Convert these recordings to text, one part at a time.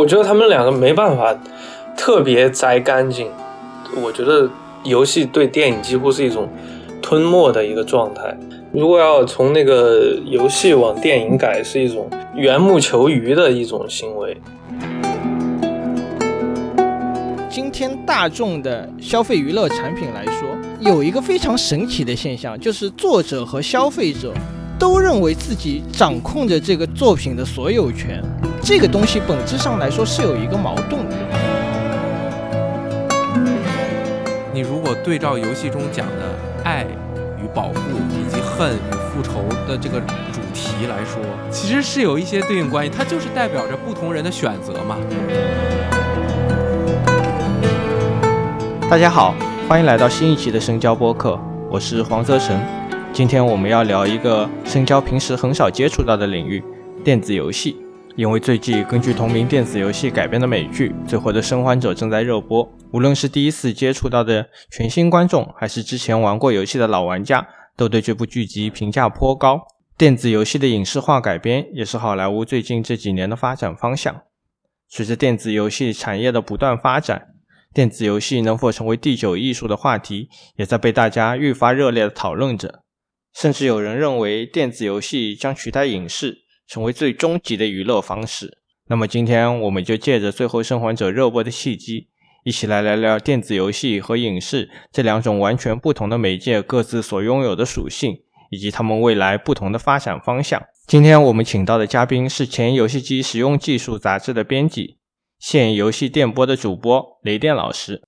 我觉得他们两个没办法特别摘干净。我觉得游戏对电影几乎是一种吞没的一个状态。如果要从那个游戏往电影改，是一种缘木求鱼的一种行为。今天大众的消费娱乐产品来说，有一个非常神奇的现象，就是作者和消费者都认为自己掌控着这个作品的所有权。这个东西本质上来说是有一个矛盾的。你如果对照游戏中讲的爱。与保护以及恨与复仇的这个主题来说，其实是有一些对应关系，它就是代表着不同人的选择嘛。大家好，欢迎来到新一期的深交播客，我是黄泽成。今天我们要聊一个深交平时很少接触到的领域——电子游戏。因为最近根据同名电子游戏改编的美剧《最后的生还者》正在热播，无论是第一次接触到的全新观众，还是之前玩过游戏的老玩家，都对这部剧集评价颇高。电子游戏的影视化改编也是好莱坞最近这几年的发展方向。随着电子游戏产业的不断发展，电子游戏能否成为第九艺术的话题，也在被大家愈发热烈的讨论着。甚至有人认为，电子游戏将取代影视。成为最终极的娱乐方式。那么今天我们就借着《最后生还者》热播的契机，一起来聊聊电子游戏和影视这两种完全不同的媒介各自所拥有的属性，以及他们未来不同的发展方向。今天我们请到的嘉宾是前《游戏机使用技术》杂志的编辑，现游戏电波的主播雷电老师。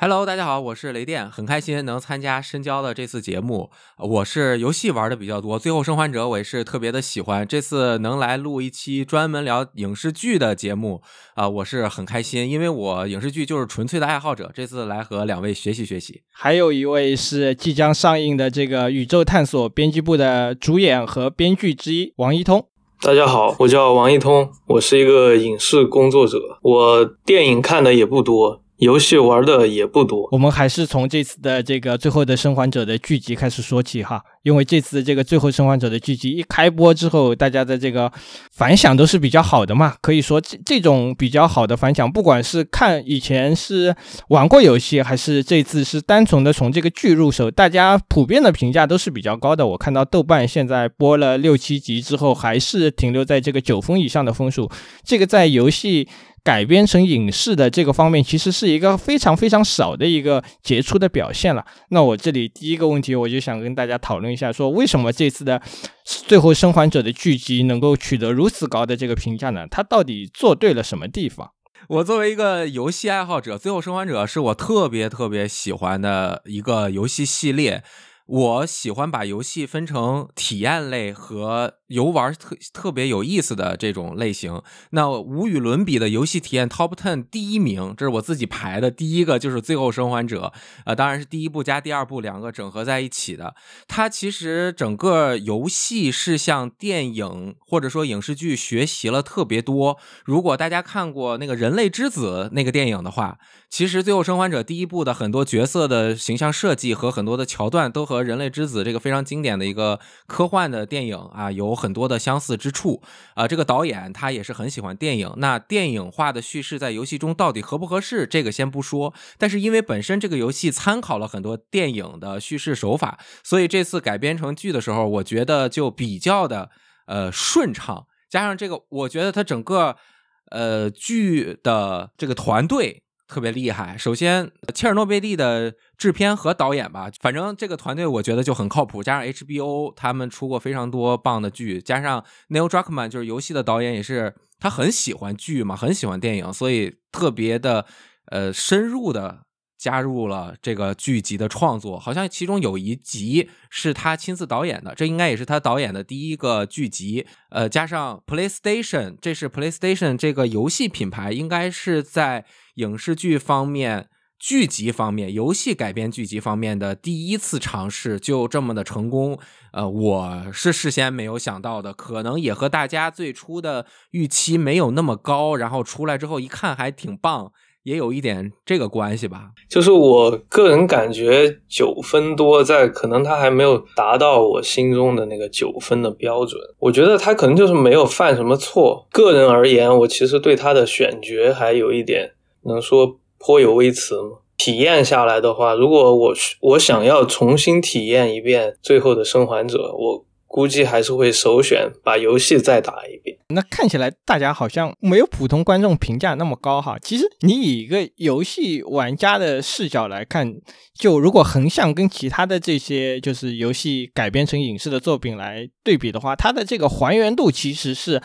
Hello，大家好，我是雷电，很开心能参加深交的这次节目。我是游戏玩的比较多，《最后生还者》我也是特别的喜欢。这次能来录一期专门聊影视剧的节目啊，我是很开心，因为我影视剧就是纯粹的爱好者。这次来和两位学习学习。还有一位是即将上映的这个《宇宙探索》编辑部的主演和编剧之一王一通。大家好，我叫王一通，我是一个影视工作者，我电影看的也不多。游戏玩的也不多，我们还是从这次的这个《最后的生还者》的剧集开始说起哈，因为这次这个《最后生还者》的剧集一开播之后，大家的这个反响都是比较好的嘛，可以说这这种比较好的反响，不管是看以前是玩过游戏，还是这次是单纯的从这个剧入手，大家普遍的评价都是比较高的。我看到豆瓣现在播了六七集之后，还是停留在这个九分以上的分数，这个在游戏。改编成影视的这个方面，其实是一个非常非常少的一个杰出的表现了。那我这里第一个问题，我就想跟大家讨论一下，说为什么这次的《最后生还者》的剧集能够取得如此高的这个评价呢？它到底做对了什么地方？我作为一个游戏爱好者，《最后生还者》是我特别特别喜欢的一个游戏系列。我喜欢把游戏分成体验类和游玩特特别有意思的这种类型。那无与伦比的游戏体验 Top Ten 第一名，这是我自己排的第一个，就是《最后生还者》呃，当然是第一部加第二部两个整合在一起的。它其实整个游戏是向电影或者说影视剧学习了特别多。如果大家看过那个《人类之子》那个电影的话，其实《最后生还者》第一部的很多角色的形象设计和很多的桥段都和和《人类之子》这个非常经典的一个科幻的电影啊，有很多的相似之处啊。这个导演他也是很喜欢电影，那电影化的叙事在游戏中到底合不合适，这个先不说。但是因为本身这个游戏参考了很多电影的叙事手法，所以这次改编成剧的时候，我觉得就比较的呃顺畅。加上这个，我觉得它整个呃剧的这个团队。特别厉害。首先，切尔诺贝利的制片和导演吧，反正这个团队我觉得就很靠谱。加上 HBO 他们出过非常多棒的剧，加上 Neil Druckmann 就是游戏的导演，也是他很喜欢剧嘛，很喜欢电影，所以特别的呃深入的加入了这个剧集的创作。好像其中有一集是他亲自导演的，这应该也是他导演的第一个剧集。呃，加上 PlayStation，这是 PlayStation 这个游戏品牌，应该是在。影视剧方面、剧集方面、游戏改编剧集方面的第一次尝试，就这么的成功，呃，我是事先没有想到的，可能也和大家最初的预期没有那么高，然后出来之后一看还挺棒，也有一点这个关系吧。就是我个人感觉九分多，在可能他还没有达到我心中的那个九分的标准。我觉得他可能就是没有犯什么错。个人而言，我其实对他的选角还有一点能说颇有微词吗。体验下来的话，如果我我想要重新体验一遍《最后的生还者》，我估计还是会首选把游戏再打一遍。那看起来大家好像没有普通观众评价那么高哈。其实你以一个游戏玩家的视角来看，就如果横向跟其他的这些就是游戏改编成影视的作品来对比的话，它的这个还原度其实是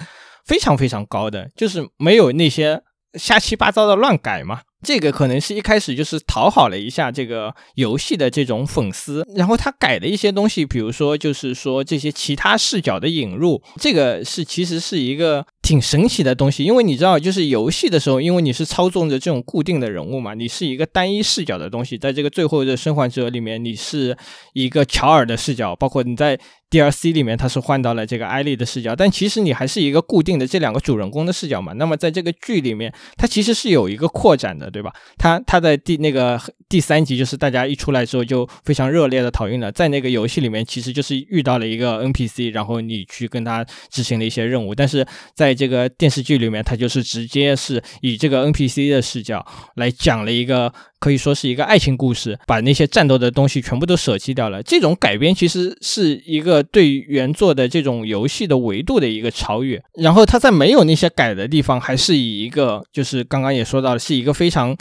非常非常高的，就是没有那些瞎七八糟的乱改嘛。这个可能是一开始就是讨好了一下这个游戏的这种粉丝，然后他改的一些东西，比如说就是说这些其他视角的引入，这个是其实是一个挺神奇的东西，因为你知道，就是游戏的时候，因为你是操纵着这种固定的人物嘛，你是一个单一视角的东西，在这个最后的生还者里面，你是一个乔尔的视角，包括你在 DLC 里面，他是换到了这个艾丽的视角，但其实你还是一个固定的这两个主人公的视角嘛。那么在这个剧里面，它其实是有一个扩展的。对吧？它它在第那个第三集，就是大家一出来之后就非常热烈的讨论了。在那个游戏里面，其实就是遇到了一个 NPC，然后你去跟他执行了一些任务。但是在这个电视剧里面，他就是直接是以这个 NPC 的视角来讲了一个。可以说是一个爱情故事，把那些战斗的东西全部都舍弃掉了。这种改编其实是一个对原作的这种游戏的维度的一个超越。然后他在没有那些改的地方，还是以一个就是刚刚也说到了，是一个非常。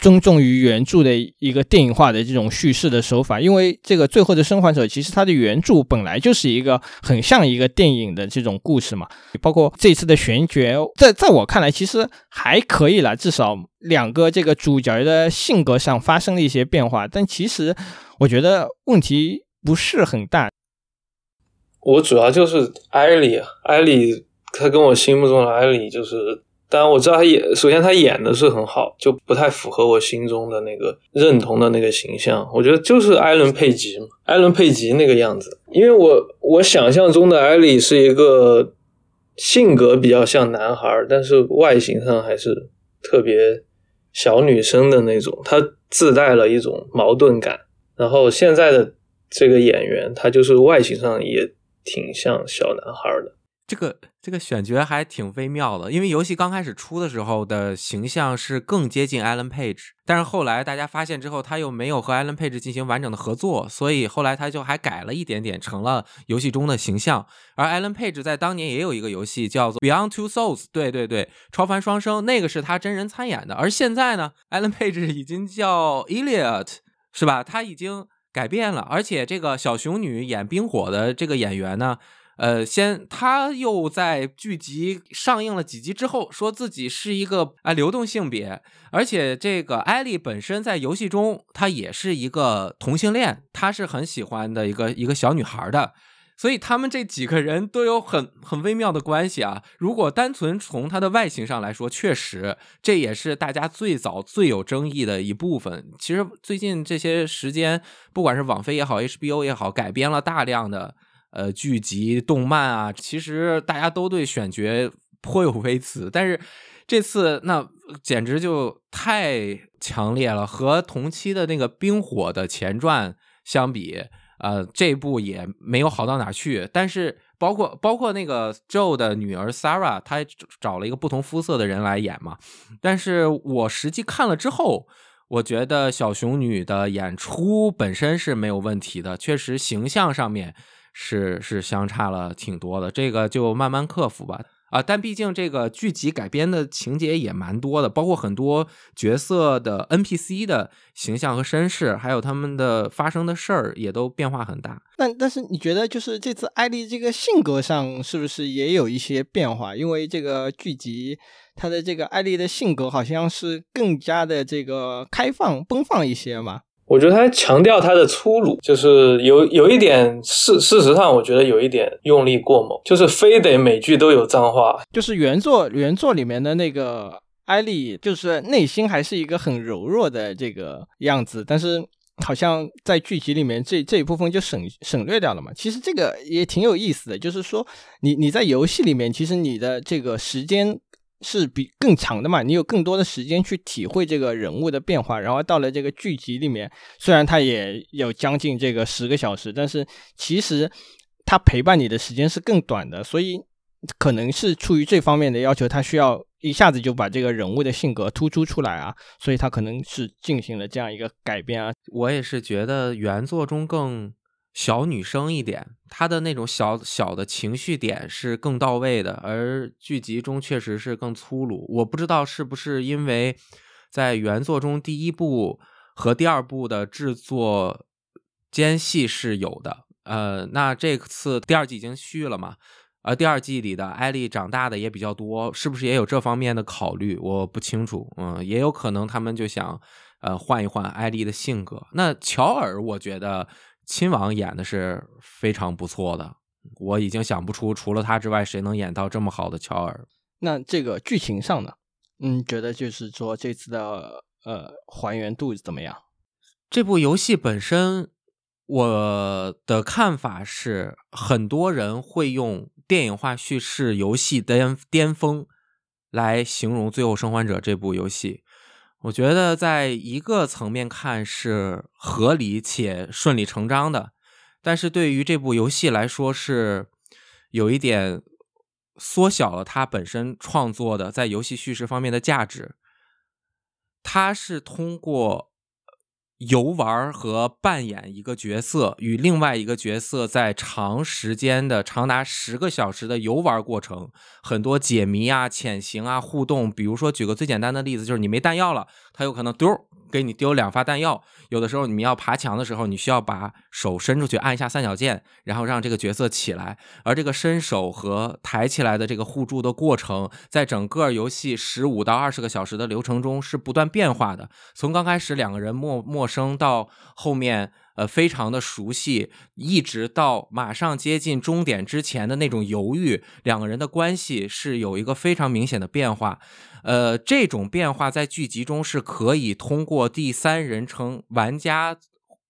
尊重于原著的一个电影化的这种叙事的手法，因为这个《最后的生还者》其实它的原著本来就是一个很像一个电影的这种故事嘛，包括这次的选角，在在我看来其实还可以了，至少两个这个主角的性格上发生了一些变化，但其实我觉得问题不是很大。我主要就是艾莉，艾莉，她跟我心目中的艾莉就是。当然我知道他演，首先他演的是很好，就不太符合我心中的那个认同的那个形象。我觉得就是艾伦佩吉嘛，艾伦佩吉那个样子。因为我我想象中的艾莉是一个性格比较像男孩，但是外形上还是特别小女生的那种，她自带了一种矛盾感。然后现在的这个演员，他就是外形上也挺像小男孩的。这个这个选角还挺微妙的，因为游戏刚开始出的时候的形象是更接近 Alan Page，但是后来大家发现之后，他又没有和 Alan Page 进行完整的合作，所以后来他就还改了一点点，成了游戏中的形象。而 Alan Page 在当年也有一个游戏叫做 Beyond Two Souls，对对对，超凡双生，那个是他真人参演的。而现在呢，Alan Page 已经叫 Elliot，是吧？他已经改变了，而且这个小熊女演冰火的这个演员呢。呃，先他又在剧集上映了几集之后，说自己是一个啊流动性别，而且这个艾丽本身在游戏中她也是一个同性恋，她是很喜欢的一个一个小女孩的，所以他们这几个人都有很很微妙的关系啊。如果单纯从她的外形上来说，确实这也是大家最早最有争议的一部分。其实最近这些时间，不管是网飞也好，HBO 也好，改编了大量的。呃，剧集、动漫啊，其实大家都对选角颇有微词，但是这次那简直就太强烈了。和同期的那个《冰火》的前传相比，呃，这部也没有好到哪去。但是，包括包括那个 Joe 的女儿 Sarah，她找了一个不同肤色的人来演嘛。但是我实际看了之后，我觉得小熊女的演出本身是没有问题的，确实形象上面。是是相差了挺多的，这个就慢慢克服吧。啊，但毕竟这个剧集改编的情节也蛮多的，包括很多角色的 NPC 的形象和身世，还有他们的发生的事儿也都变化很大。但但是你觉得就是这次艾丽这个性格上是不是也有一些变化？因为这个剧集它的这个艾丽的性格好像是更加的这个开放奔放一些嘛。我觉得他强调他的粗鲁，就是有有一点事事实上，我觉得有一点用力过猛，就是非得每句都有脏话。就是原作原作里面的那个艾丽，就是内心还是一个很柔弱的这个样子，但是好像在剧集里面这这一部分就省省略掉了嘛。其实这个也挺有意思的，就是说你你在游戏里面，其实你的这个时间。是比更长的嘛，你有更多的时间去体会这个人物的变化。然后到了这个剧集里面，虽然它也有将近这个十个小时，但是其实它陪伴你的时间是更短的，所以可能是出于这方面的要求，它需要一下子就把这个人物的性格突出出来啊，所以它可能是进行了这样一个改编啊。我也是觉得原作中更。小女生一点，她的那种小小的情绪点是更到位的，而剧集中确实是更粗鲁。我不知道是不是因为在原作中第一部和第二部的制作间隙是有的，呃，那这次第二季已经续了嘛？而第二季里的艾丽长大的也比较多，是不是也有这方面的考虑？我不清楚，嗯，也有可能他们就想呃换一换艾丽的性格。那乔尔，我觉得。亲王演的是非常不错的，我已经想不出除了他之外谁能演到这么好的乔尔。那这个剧情上呢？嗯，觉得就是说这次的呃还原度怎么样？这部游戏本身，我的看法是，很多人会用电影化叙事游戏巅巅峰来形容《最后生还者》这部游戏。我觉得在一个层面看是合理且顺理成章的，但是对于这部游戏来说是有一点缩小了它本身创作的在游戏叙事方面的价值。它是通过。游玩和扮演一个角色，与另外一个角色在长时间的、长达十个小时的游玩过程，很多解谜啊、潜行啊、互动。比如说，举个最简单的例子，就是你没弹药了，他有可能丢。给你丢两发弹药，有的时候你们要爬墙的时候，你需要把手伸出去按一下三角键，然后让这个角色起来。而这个伸手和抬起来的这个互助的过程，在整个游戏十五到二十个小时的流程中是不断变化的。从刚开始两个人陌陌生到后面。呃，非常的熟悉，一直到马上接近终点之前的那种犹豫，两个人的关系是有一个非常明显的变化。呃，这种变化在剧集中是可以通过第三人称玩家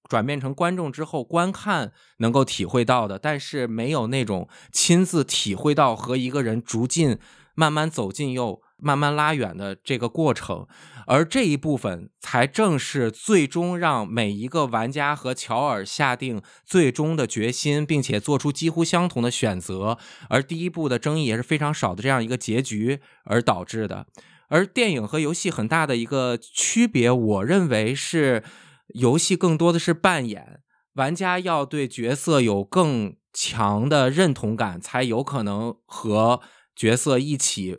转变成观众之后观看能够体会到的，但是没有那种亲自体会到和一个人逐渐慢慢走近又。慢慢拉远的这个过程，而这一部分才正是最终让每一个玩家和乔尔下定最终的决心，并且做出几乎相同的选择。而第一部的争议也是非常少的这样一个结局而导致的。而电影和游戏很大的一个区别，我认为是游戏更多的是扮演，玩家要对角色有更强的认同感，才有可能和角色一起。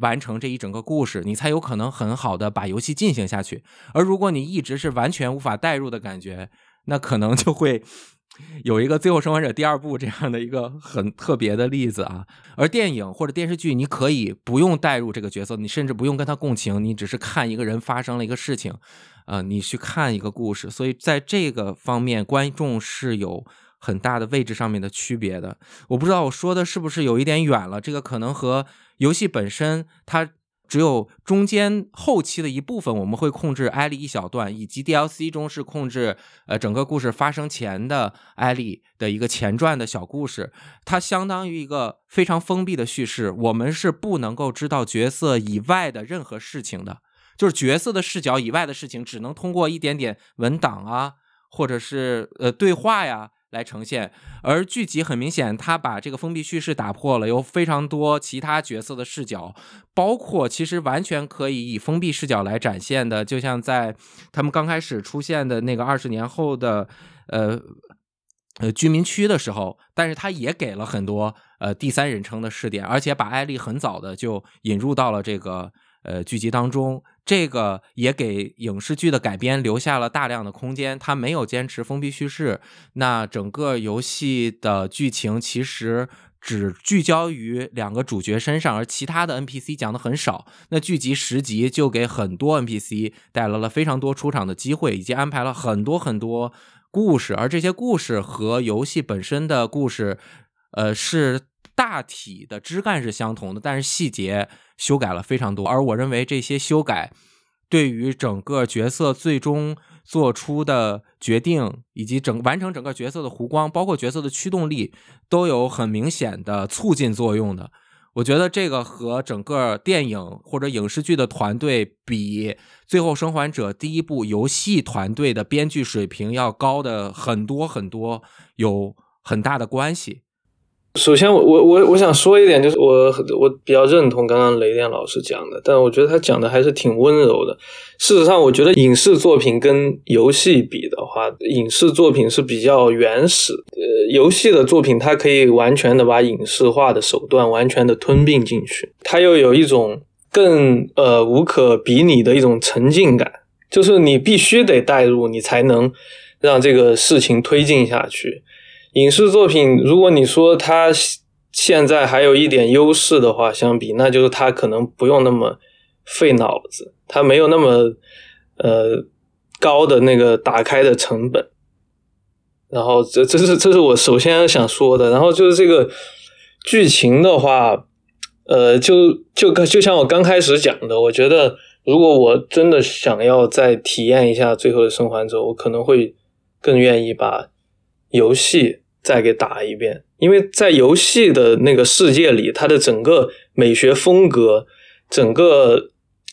完成这一整个故事，你才有可能很好的把游戏进行下去。而如果你一直是完全无法代入的感觉，那可能就会有一个《最后生还者》第二部这样的一个很特别的例子啊。而电影或者电视剧，你可以不用代入这个角色，你甚至不用跟他共情，你只是看一个人发生了一个事情，呃，你去看一个故事。所以在这个方面，观众是有很大的位置上面的区别的。我不知道我说的是不是有一点远了，这个可能和。游戏本身，它只有中间后期的一部分，我们会控制艾丽一小段，以及 DLC 中是控制呃整个故事发生前的艾丽的一个前传的小故事。它相当于一个非常封闭的叙事，我们是不能够知道角色以外的任何事情的，就是角色的视角以外的事情，只能通过一点点文档啊，或者是呃对话呀。来呈现，而剧集很明显，他把这个封闭叙事打破了，有非常多其他角色的视角，包括其实完全可以以封闭视角来展现的，就像在他们刚开始出现的那个二十年后的呃呃居民区的时候，但是他也给了很多呃第三人称的视点，而且把艾丽很早的就引入到了这个。呃，剧集当中，这个也给影视剧的改编留下了大量的空间。它没有坚持封闭叙事，那整个游戏的剧情其实只聚焦于两个主角身上，而其他的 NPC 讲的很少。那剧集十集就给很多 NPC 带来了非常多出场的机会，以及安排了很多很多故事，而这些故事和游戏本身的故事，呃，是。大体的枝干是相同的，但是细节修改了非常多。而我认为这些修改对于整个角色最终做出的决定，以及整完成整个角色的弧光，包括角色的驱动力，都有很明显的促进作用的。我觉得这个和整个电影或者影视剧的团队比，《最后生还者》第一部游戏团队的编剧水平要高的很多很多，有很大的关系。首先，我我我我想说一点，就是我我比较认同刚刚雷电老师讲的，但我觉得他讲的还是挺温柔的。事实上，我觉得影视作品跟游戏比的话，影视作品是比较原始，呃，游戏的作品它可以完全的把影视化的手段完全的吞并进去，它又有一种更呃无可比拟的一种沉浸感，就是你必须得带入，你才能让这个事情推进下去。影视作品，如果你说它现在还有一点优势的话，相比，那就是它可能不用那么费脑子，它没有那么呃高的那个打开的成本。然后，这这是这是我首先想说的。然后就是这个剧情的话，呃，就就就像我刚开始讲的，我觉得如果我真的想要再体验一下《最后的生还者》，我可能会更愿意把游戏。再给打一遍，因为在游戏的那个世界里，它的整个美学风格、整个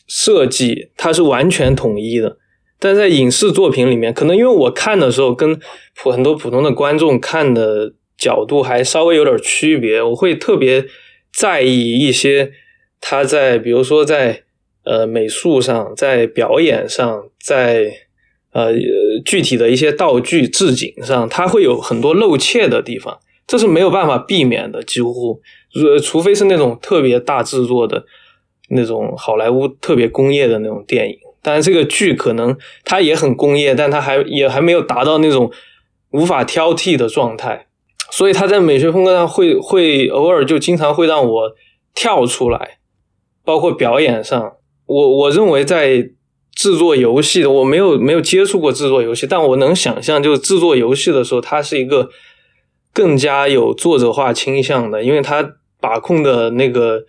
设计，它是完全统一的。但在影视作品里面，可能因为我看的时候跟普很多普通的观众看的角度还稍微有点区别，我会特别在意一些他在，比如说在呃美术上，在表演上，在。呃，具体的一些道具置景上，它会有很多漏怯的地方，这是没有办法避免的。几乎，呃，除非是那种特别大制作的那种好莱坞特别工业的那种电影，但是这个剧可能它也很工业，但它还也还没有达到那种无法挑剔的状态，所以它在美学风格上会会偶尔就经常会让我跳出来，包括表演上，我我认为在。制作游戏的我没有没有接触过制作游戏，但我能想象，就是制作游戏的时候，它是一个更加有作者化倾向的，因为它把控的那个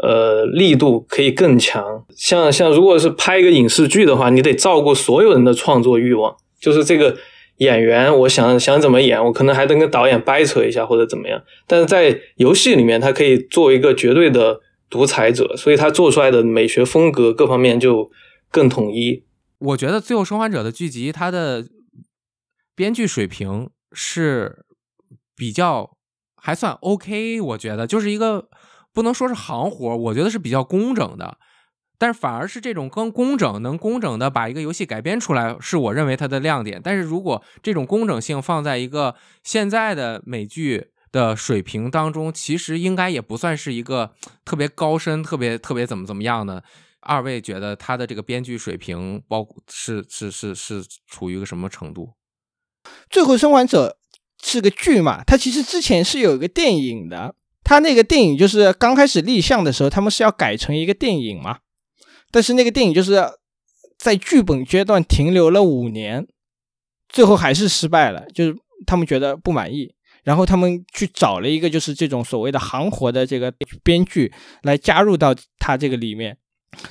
呃力度可以更强。像像如果是拍一个影视剧的话，你得照顾所有人的创作欲望，就是这个演员，我想想怎么演，我可能还得跟导演掰扯一下或者怎么样。但是在游戏里面，它可以作为一个绝对的独裁者，所以他做出来的美学风格各方面就。更统一，我觉得《最后生还者》的剧集，它的编剧水平是比较还算 OK。我觉得就是一个不能说是行活，我觉得是比较工整的。但是反而是这种更工整，能工整的把一个游戏改编出来，是我认为它的亮点。但是如果这种工整性放在一个现在的美剧的水平当中，其实应该也不算是一个特别高深、特别特别怎么怎么样的。二位觉得他的这个编剧水平，包是是是是处于一个什么程度？《最后生还者》是个剧嘛？它其实之前是有一个电影的，它那个电影就是刚开始立项的时候，他们是要改成一个电影嘛。但是那个电影就是在剧本阶段停留了五年，最后还是失败了，就是他们觉得不满意，然后他们去找了一个就是这种所谓的行活的这个编剧来加入到他这个里面。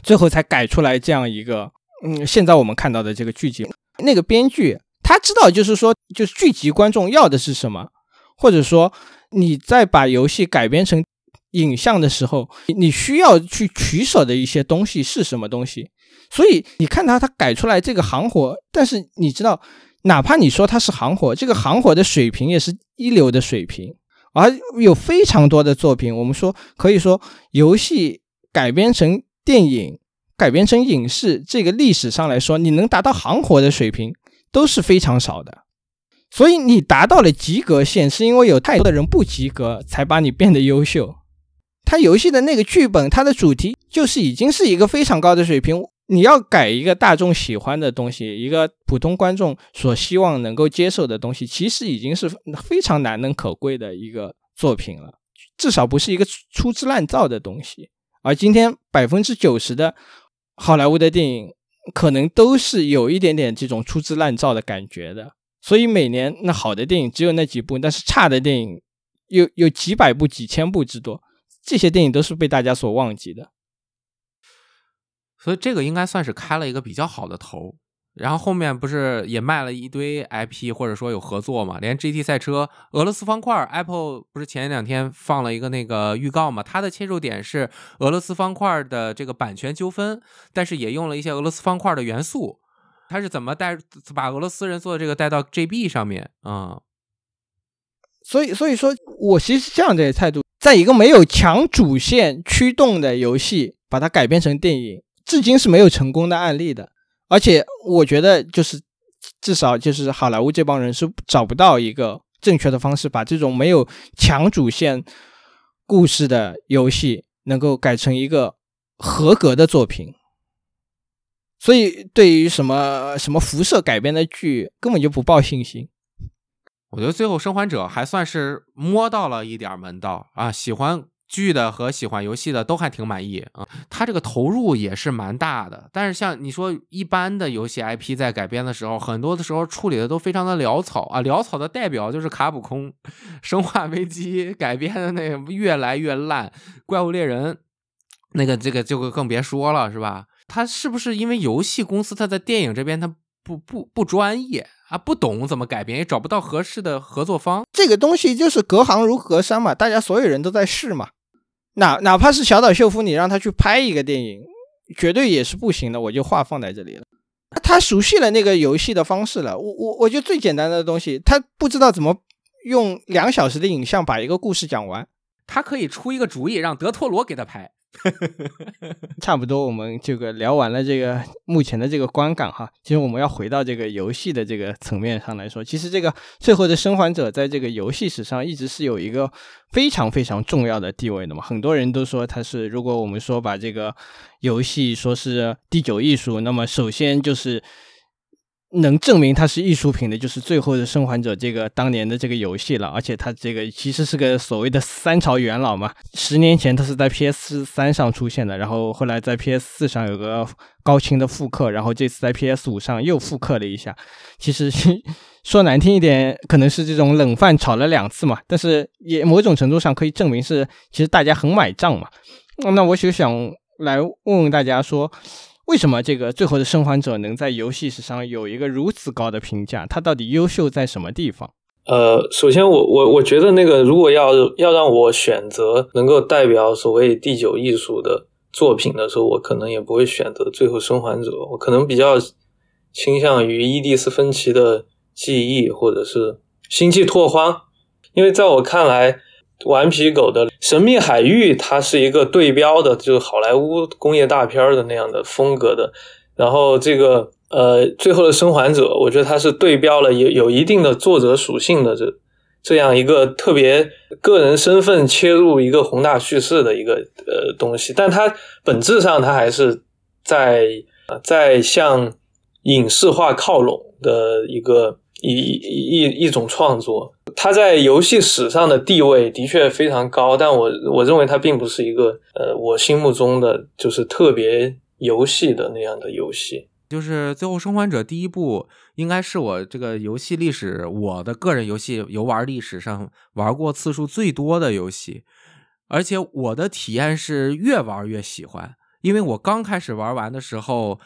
最后才改出来这样一个，嗯，现在我们看到的这个剧集，那个编剧他知道，就是说，就是剧集观众要的是什么，或者说你在把游戏改编成影像的时候，你需要去取舍的一些东西是什么东西。所以你看他，他改出来这个行活，但是你知道，哪怕你说他是行活，这个行活的水平也是一流的水平，而有非常多的作品，我们说可以说游戏改编成。电影改编成影视，这个历史上来说，你能达到行活的水平都是非常少的。所以你达到了及格线，是因为有太多的人不及格，才把你变得优秀。他游戏的那个剧本，它的主题就是已经是一个非常高的水平。你要改一个大众喜欢的东西，一个普通观众所希望能够接受的东西，其实已经是非常难能可贵的一个作品了，至少不是一个粗制滥造的东西。而今天百分之九十的好莱坞的电影，可能都是有一点点这种粗制滥造的感觉的。所以每年那好的电影只有那几部，但是差的电影有有几百部、几千部之多。这些电影都是被大家所忘记的。所以这个应该算是开了一个比较好的头，然后后面不是也卖了一堆 IP，或者说有合作嘛？连 GT 赛车、俄罗斯方块，Apple 不是前两天放了一个那个预告嘛？它的切入点是俄罗斯方块的这个版权纠纷，但是也用了一些俄罗斯方块的元素。它是怎么带把俄罗斯人做的这个带到 GB 上面啊？所以，所以说我其实是这样的态度，在一个没有强主线驱动的游戏，把它改编成电影，至今是没有成功的案例的。而且我觉得，就是至少就是好莱坞这帮人是找不到一个正确的方式，把这种没有强主线故事的游戏能够改成一个合格的作品。所以，对于什么什么辐射改编的剧，根本就不抱信心。我觉得最后生还者还算是摸到了一点门道啊，喜欢。剧的和喜欢游戏的都还挺满意啊，他这个投入也是蛮大的。但是像你说一般的游戏 IP 在改编的时候，很多的时候处理的都非常的潦草啊。潦草的代表就是卡普空，生化危机改编的那个越来越烂，怪物猎人那个这个就更别说了，是吧？他是不是因为游戏公司他在电影这边他不不不专业啊，不懂怎么改编，也找不到合适的合作方？这个东西就是隔行如隔山嘛，大家所有人都在试嘛。哪哪怕是小岛秀夫，你让他去拍一个电影，绝对也是不行的。我就话放在这里了。他熟悉了那个游戏的方式了。我我我觉得最简单的东西，他不知道怎么用两小时的影像把一个故事讲完。他可以出一个主意，让德托罗给他拍。差不多，我们这个聊完了这个目前的这个观感哈。其实我们要回到这个游戏的这个层面上来说，其实这个最后的生还者在这个游戏史上一直是有一个非常非常重要的地位的嘛。很多人都说它是，如果我们说把这个游戏说是第九艺术，那么首先就是。能证明它是艺术品的，就是《最后的生还者》这个当年的这个游戏了。而且它这个其实是个所谓的三朝元老嘛。十年前它是在 PS 三上出现的，然后后来在 PS 四上有个高清的复刻，然后这次在 PS 五上又复刻了一下。其实 说难听一点，可能是这种冷饭炒了两次嘛。但是也某种程度上可以证明是，其实大家很买账嘛。那我就想来问问大家说。为什么这个最后的生还者能在游戏史上有一个如此高的评价？它到底优秀在什么地方？呃，首先我我我觉得那个如果要要让我选择能够代表所谓第九艺术的作品的时候，我可能也不会选择最后生还者，我可能比较倾向于伊蒂斯芬奇的记忆或者是星际拓荒，因为在我看来。顽皮狗的神秘海域，它是一个对标的，就是好莱坞工业大片的那样的风格的。然后这个呃，最后的生还者，我觉得它是对标了有有一定的作者属性的这这样一个特别个人身份切入一个宏大叙事的一个呃东西。但它本质上，它还是在在向影视化靠拢的一个一一一种创作。它在游戏史上的地位的确非常高，但我我认为它并不是一个呃我心目中的就是特别游戏的那样的游戏。就是《最后生还者》第一部，应该是我这个游戏历史，我的个人游戏游玩历史上玩过次数最多的游戏，而且我的体验是越玩越喜欢。因为我刚开始玩完的时候，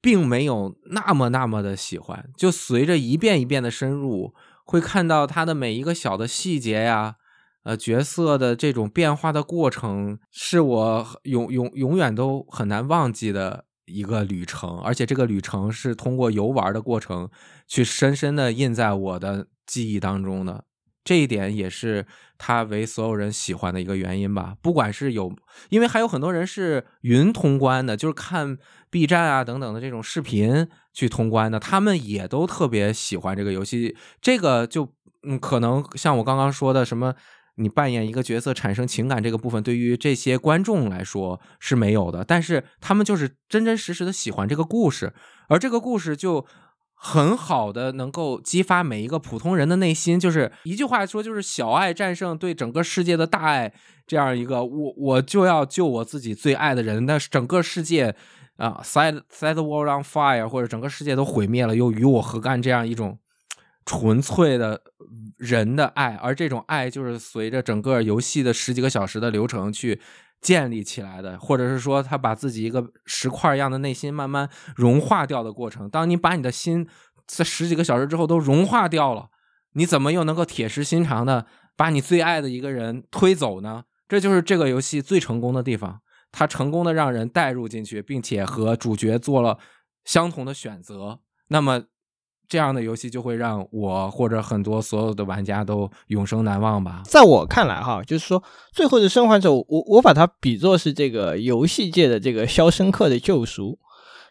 并没有那么那么的喜欢，就随着一遍一遍的深入。会看到他的每一个小的细节呀，呃，角色的这种变化的过程，是我永永永远都很难忘记的一个旅程。而且这个旅程是通过游玩的过程，去深深的印在我的记忆当中的。这一点也是他为所有人喜欢的一个原因吧。不管是有，因为还有很多人是云通关的，就是看 B 站啊等等的这种视频去通关的，他们也都特别喜欢这个游戏。这个就嗯，可能像我刚刚说的，什么你扮演一个角色产生情感这个部分，对于这些观众来说是没有的，但是他们就是真真实实的喜欢这个故事，而这个故事就。很好的，能够激发每一个普通人的内心，就是一句话说，就是小爱战胜对整个世界的大爱，这样一个我我就要救我自己最爱的人，那整个世界啊，set set the world on fire，或者整个世界都毁灭了，又与我何干？这样一种纯粹的人的爱，而这种爱就是随着整个游戏的十几个小时的流程去建立起来的，或者是说他把自己一个石块一样的内心慢慢融化掉的过程。当你把你的心在十几个小时之后都融化掉了，你怎么又能够铁石心肠的把你最爱的一个人推走呢？这就是这个游戏最成功的地方，它成功的让人带入进去，并且和主角做了相同的选择。那么。这样的游戏就会让我或者很多所有的玩家都永生难忘吧。在我看来，哈，就是说，最后的生还者，我我把它比作是这个游戏界的这个《肖申克的救赎》，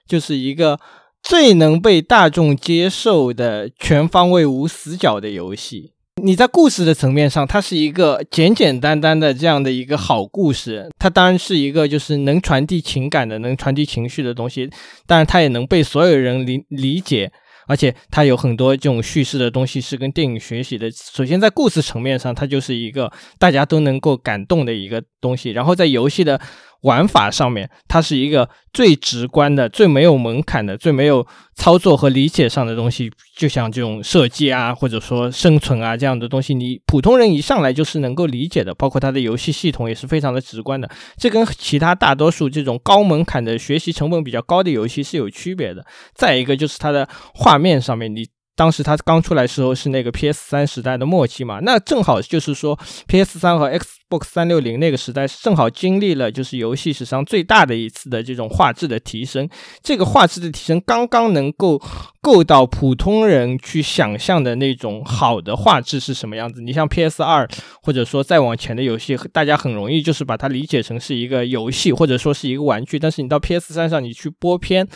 就是一个最能被大众接受的全方位无死角的游戏。你在故事的层面上，它是一个简简单单的这样的一个好故事，它当然是一个就是能传递情感的、能传递情绪的东西，当然它也能被所有人理理解。而且它有很多这种叙事的东西是跟电影学习的。首先在故事层面上，它就是一个大家都能够感动的一个东西。然后在游戏的玩法上面，它是一个最直观的、最没有门槛的、最没有操作和理解上的东西。就像这种射击啊，或者说生存啊这样的东西，你普通人一上来就是能够理解的。包括它的游戏系统也是非常的直观的。这跟其他大多数这种高门槛的学习成本比较高的游戏是有区别的。再一个就是它的画面上面，你。当时它刚出来时候是那个 PS 三时代的末期嘛，那正好就是说 PS 三和 Xbox 三六零那个时代正好经历了就是游戏史上最大的一次的这种画质的提升，这个画质的提升刚刚能够够到普通人去想象的那种好的画质是什么样子。你像 PS 二或者说再往前的游戏，大家很容易就是把它理解成是一个游戏或者说是一个玩具，但是你到 PS 三上你去播片。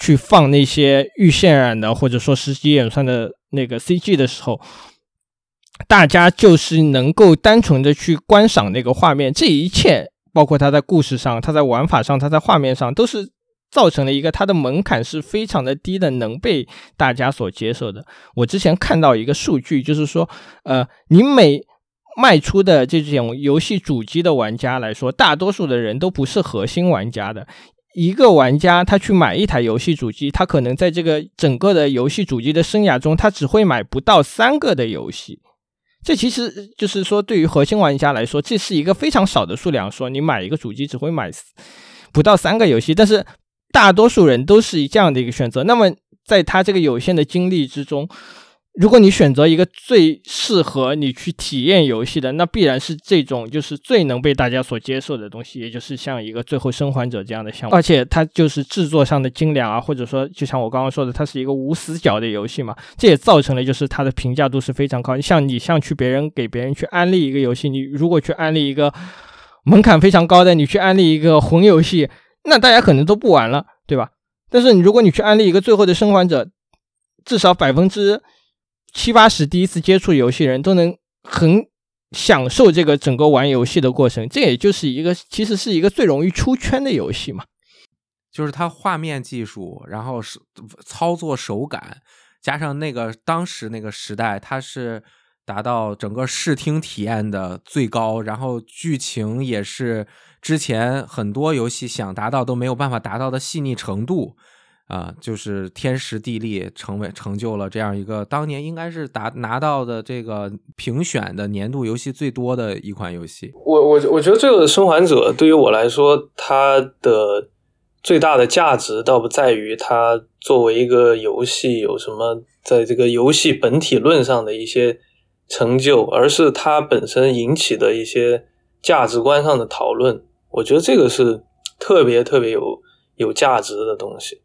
去放那些预渲染的或者说实际演算的那个 CG 的时候，大家就是能够单纯的去观赏那个画面，这一切包括它在故事上、它在玩法上、它在画面上，都是造成了一个它的门槛是非常的低的，能被大家所接受的。我之前看到一个数据，就是说，呃，你每卖出的这种游戏主机的玩家来说，大多数的人都不是核心玩家的。一个玩家他去买一台游戏主机，他可能在这个整个的游戏主机的生涯中，他只会买不到三个的游戏。这其实就是说，对于核心玩家来说，这是一个非常少的数量。说你买一个主机只会买不到三个游戏，但是大多数人都是这样的一个选择。那么在他这个有限的精力之中。如果你选择一个最适合你去体验游戏的，那必然是这种就是最能被大家所接受的东西，也就是像一个《最后生还者》这样的项目，而且它就是制作上的精良啊，或者说就像我刚刚说的，它是一个无死角的游戏嘛，这也造成了就是它的评价度是非常高。像你像去别人给别人去安利一个游戏，你如果去安利一个门槛非常高的，你去安利一个魂游戏，那大家可能都不玩了，对吧？但是你如果你去安利一个《最后的生还者》，至少百分之七八十第一次接触游戏人都能很享受这个整个玩游戏的过程，这也就是一个其实是一个最容易出圈的游戏嘛。就是它画面技术，然后是操作手感，加上那个当时那个时代，它是达到整个视听体验的最高，然后剧情也是之前很多游戏想达到都没有办法达到的细腻程度。啊，就是天时地利，成为成就了这样一个当年应该是达拿到的这个评选的年度游戏最多的一款游戏。我我我觉得这个生还者对于我来说，它的最大的价值倒不在于它作为一个游戏有什么在这个游戏本体论上的一些成就，而是它本身引起的一些价值观上的讨论。我觉得这个是特别特别有有价值的东西。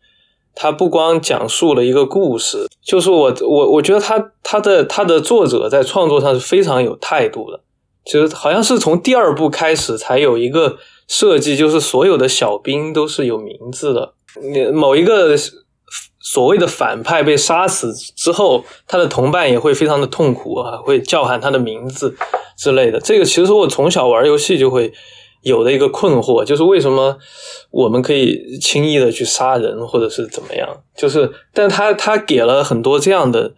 他不光讲述了一个故事，就是我我我觉得他他的他的作者在创作上是非常有态度的，就是好像是从第二部开始才有一个设计，就是所有的小兵都是有名字的。你某一个所谓的反派被杀死之后，他的同伴也会非常的痛苦啊，会叫喊他的名字之类的。这个其实我从小玩游戏就会。有的一个困惑就是为什么我们可以轻易的去杀人或者是怎么样？就是，但他他给了很多这样的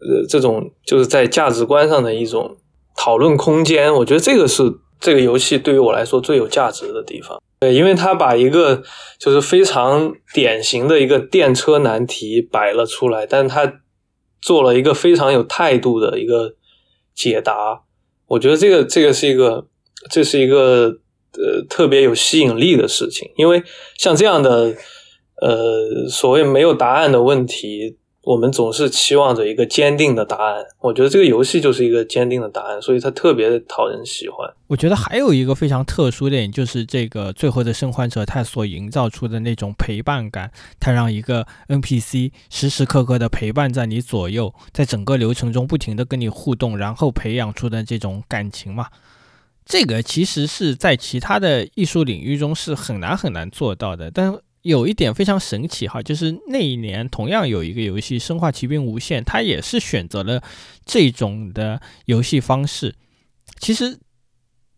呃这种就是在价值观上的一种讨论空间。我觉得这个是这个游戏对于我来说最有价值的地方。对，因为他把一个就是非常典型的一个电车难题摆了出来，但他做了一个非常有态度的一个解答。我觉得这个这个是一个这是一个。呃特别有吸引力的事情，因为像这样的呃所谓没有答案的问题。我们总是期望着一个坚定的答案，我觉得这个游戏就是一个坚定的答案，所以它特别讨人喜欢。我觉得还有一个非常特殊的点，就是这个《最后的生还者》它所营造出的那种陪伴感，它让一个 NPC 时时刻刻的陪伴在你左右，在整个流程中不停的跟你互动，然后培养出的这种感情嘛，这个其实是在其他的艺术领域中是很难很难做到的，但。有一点非常神奇哈，就是那一年同样有一个游戏《生化奇兵：无限》，它也是选择了这种的游戏方式。其实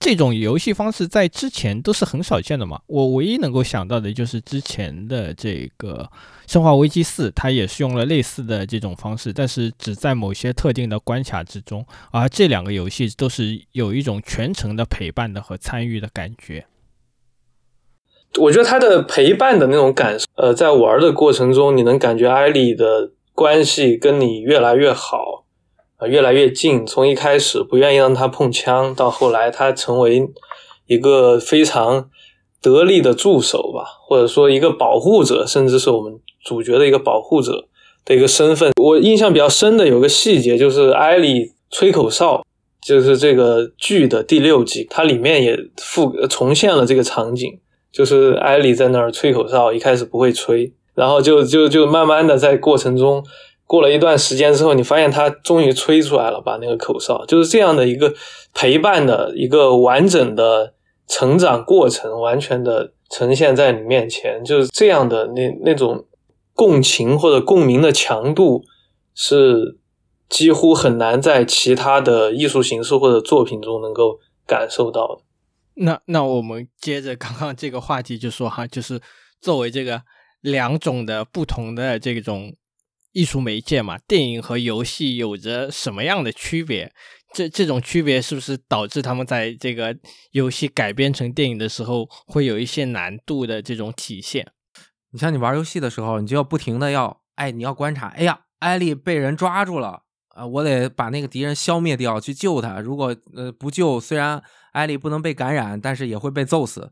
这种游戏方式在之前都是很少见的嘛。我唯一能够想到的就是之前的这个《生化危机四》，它也是用了类似的这种方式，但是只在某些特定的关卡之中。而这两个游戏都是有一种全程的陪伴的和参与的感觉。我觉得他的陪伴的那种感受，呃，在玩的过程中，你能感觉艾莉的关系跟你越来越好，越来越近。从一开始不愿意让他碰枪，到后来他成为一个非常得力的助手吧，或者说一个保护者，甚至是我们主角的一个保护者的一个身份。我印象比较深的有个细节，就是艾莉吹口哨，就是这个剧的第六集，它里面也复重现了这个场景。就是艾莉在那儿吹口哨，一开始不会吹，然后就就就慢慢的在过程中，过了一段时间之后，你发现他终于吹出来了，把那个口哨，就是这样的一个陪伴的一个完整的成长过程，完全的呈现在你面前，就是这样的那那种共情或者共鸣的强度，是几乎很难在其他的艺术形式或者作品中能够感受到的。那那我们接着刚刚这个话题就说哈，就是作为这个两种的不同的这种艺术媒介嘛，电影和游戏有着什么样的区别？这这种区别是不是导致他们在这个游戏改编成电影的时候会有一些难度的这种体现？你像你玩游戏的时候，你就要不停的要哎，你要观察，哎呀，艾丽被人抓住了啊，我得把那个敌人消灭掉，去救他。如果呃不救，虽然艾丽不能被感染，但是也会被揍死。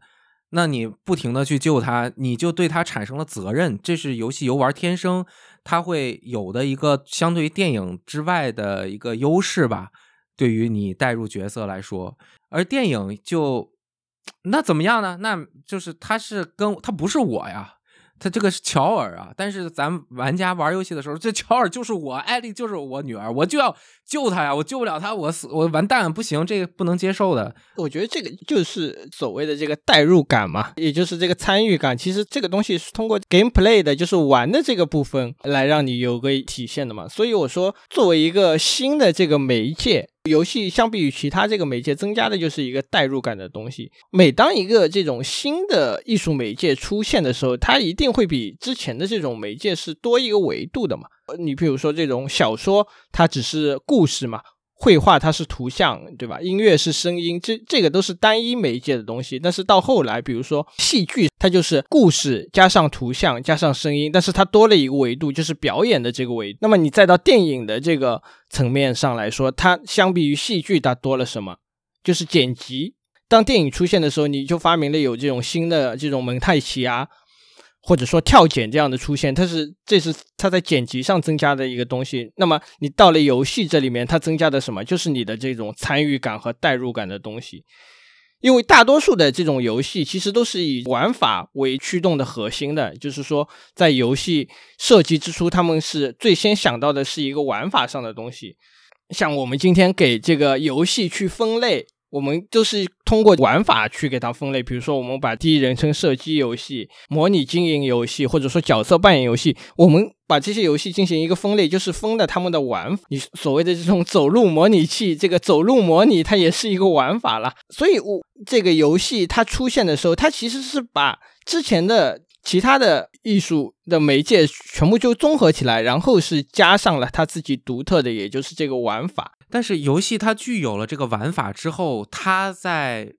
那你不停的去救他，你就对他产生了责任。这是游戏游玩天生他会有的一个相对于电影之外的一个优势吧。对于你带入角色来说，而电影就那怎么样呢？那就是他是跟他不是我呀。他这个是乔尔啊，但是咱玩家玩游戏的时候，这乔尔就是我，艾丽就是我女儿，我就要救他呀，我救不了他，我死我完蛋，不行，这个不能接受的。我觉得这个就是所谓的这个代入感嘛，也就是这个参与感。其实这个东西是通过 gameplay 的，就是玩的这个部分来让你有个体现的嘛。所以我说，作为一个新的这个媒介。游戏相比于其他这个媒介，增加的就是一个代入感的东西。每当一个这种新的艺术媒介出现的时候，它一定会比之前的这种媒介是多一个维度的嘛。你比如说这种小说，它只是故事嘛。绘画它是图像，对吧？音乐是声音，这这个都是单一媒介的东西。但是到后来，比如说戏剧，它就是故事加上图像加上声音，但是它多了一个维度，就是表演的这个维度。那么你再到电影的这个层面上来说，它相比于戏剧，它多了什么？就是剪辑。当电影出现的时候，你就发明了有这种新的这种蒙太奇啊。或者说跳剪这样的出现，它是这是它在剪辑上增加的一个东西。那么你到了游戏这里面，它增加的什么？就是你的这种参与感和代入感的东西。因为大多数的这种游戏其实都是以玩法为驱动的核心的，就是说在游戏设计之初，他们是最先想到的是一个玩法上的东西。像我们今天给这个游戏去分类。我们就是通过玩法去给它分类，比如说我们把第一人称射击游戏、模拟经营游戏，或者说角色扮演游戏，我们把这些游戏进行一个分类，就是分的他们的玩法。你所谓的这种走路模拟器，这个走路模拟它也是一个玩法了。所以，我这个游戏它出现的时候，它其实是把之前的其他的艺术的媒介全部就综合起来，然后是加上了他自己独特的，也就是这个玩法。但是游戏它具有了这个玩法之后，它在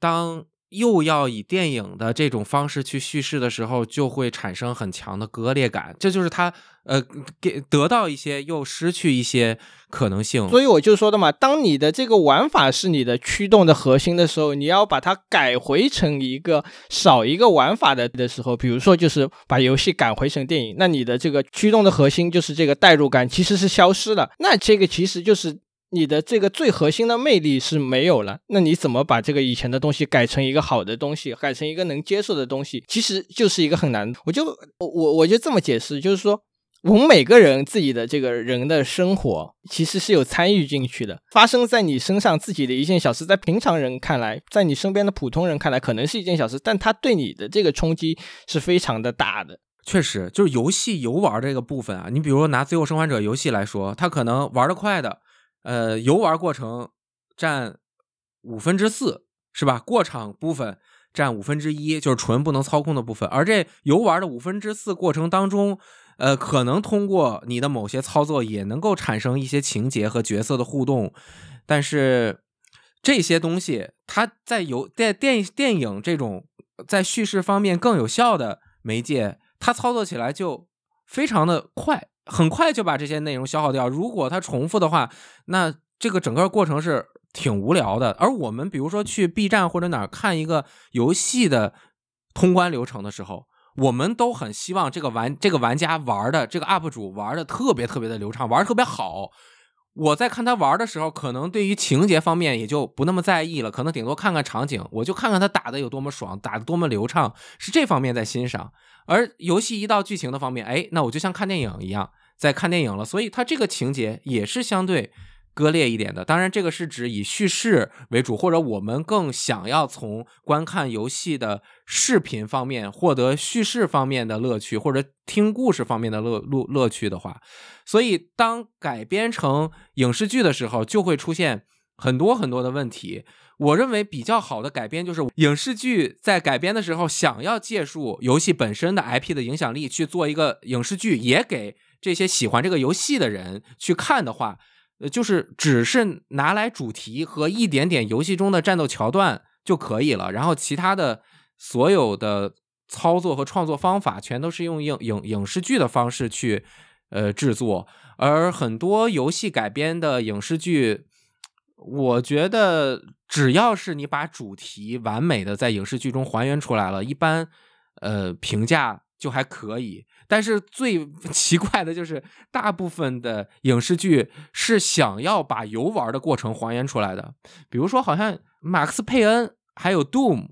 当又要以电影的这种方式去叙事的时候，就会产生很强的割裂感。这就是它呃给得到一些又失去一些可能性。所以我就说的嘛，当你的这个玩法是你的驱动的核心的时候，你要把它改回成一个少一个玩法的的时候，比如说就是把游戏改回成电影，那你的这个驱动的核心就是这个代入感其实是消失了。那这个其实就是。你的这个最核心的魅力是没有了，那你怎么把这个以前的东西改成一个好的东西，改成一个能接受的东西，其实就是一个很难。我就我我就这么解释，就是说我们每个人自己的这个人的生活其实是有参与进去的，发生在你身上自己的一件小事，在平常人看来，在你身边的普通人看来可能是一件小事，但它对你的这个冲击是非常的大的。确实，就是游戏游玩这个部分啊，你比如说拿《最后生还者》游戏来说，它可能玩的快的。呃，游玩过程占五分之四，是吧？过场部分占五分之一，就是纯不能操控的部分。而这游玩的五分之四过程当中，呃，可能通过你的某些操作也能够产生一些情节和角色的互动，但是这些东西它在游电电电影这种在叙事方面更有效的媒介，它操作起来就非常的快。很快就把这些内容消耗掉。如果它重复的话，那这个整个过程是挺无聊的。而我们比如说去 B 站或者哪儿看一个游戏的通关流程的时候，我们都很希望这个玩这个玩家玩的这个 UP 主玩的特别特别的流畅，玩的特别好。我在看他玩的时候，可能对于情节方面也就不那么在意了，可能顶多看看场景，我就看看他打的有多么爽，打的多么流畅，是这方面在欣赏。而游戏一到剧情的方面，哎，那我就像看电影一样在看电影了，所以它这个情节也是相对割裂一点的。当然，这个是指以叙事为主，或者我们更想要从观看游戏的视频方面获得叙事方面的乐趣，或者听故事方面的乐乐乐趣的话，所以当改编成影视剧的时候，就会出现很多很多的问题。我认为比较好的改编就是影视剧在改编的时候，想要借助游戏本身的 IP 的影响力去做一个影视剧，也给这些喜欢这个游戏的人去看的话，呃，就是只是拿来主题和一点点游戏中的战斗桥段就可以了，然后其他的所有的操作和创作方法全都是用影影影视剧的方式去呃制作，而很多游戏改编的影视剧。我觉得只要是你把主题完美的在影视剧中还原出来了，一般呃评价就还可以。但是最 奇怪的就是，大部分的影视剧是想要把游玩的过程还原出来的。比如说，好像马克思佩恩还有 Doom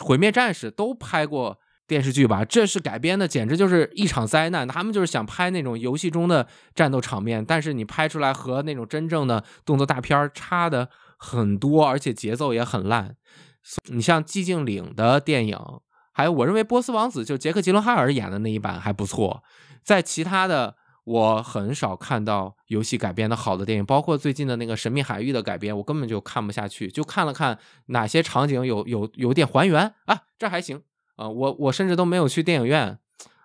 毁灭战士都拍过。电视剧吧，这是改编的，简直就是一场灾难。他们就是想拍那种游戏中的战斗场面，但是你拍出来和那种真正的动作大片差的很多，而且节奏也很烂。你像《寂静岭》的电影，还有我认为《波斯王子》就杰克·吉伦哈尔演的那一版还不错。在其他的，我很少看到游戏改编的好的电影，包括最近的那个《神秘海域》的改编，我根本就看不下去。就看了看哪些场景有有有点还原啊，这还行。啊，我我甚至都没有去电影院，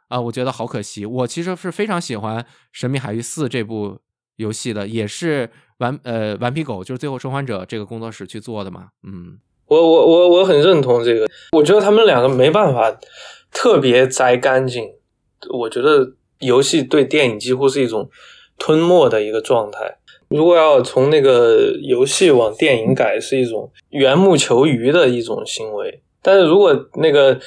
啊，我觉得好可惜。我其实是非常喜欢《神秘海域四》这部游戏的，也是顽呃顽皮狗就是《最后生还者》这个工作室去做的嘛。嗯，我我我我很认同这个，我觉得他们两个没办法特别摘干净。我觉得游戏对电影几乎是一种吞没的一个状态。如果要从那个游戏往电影改，是一种缘木求鱼的一种行为。但是如果那个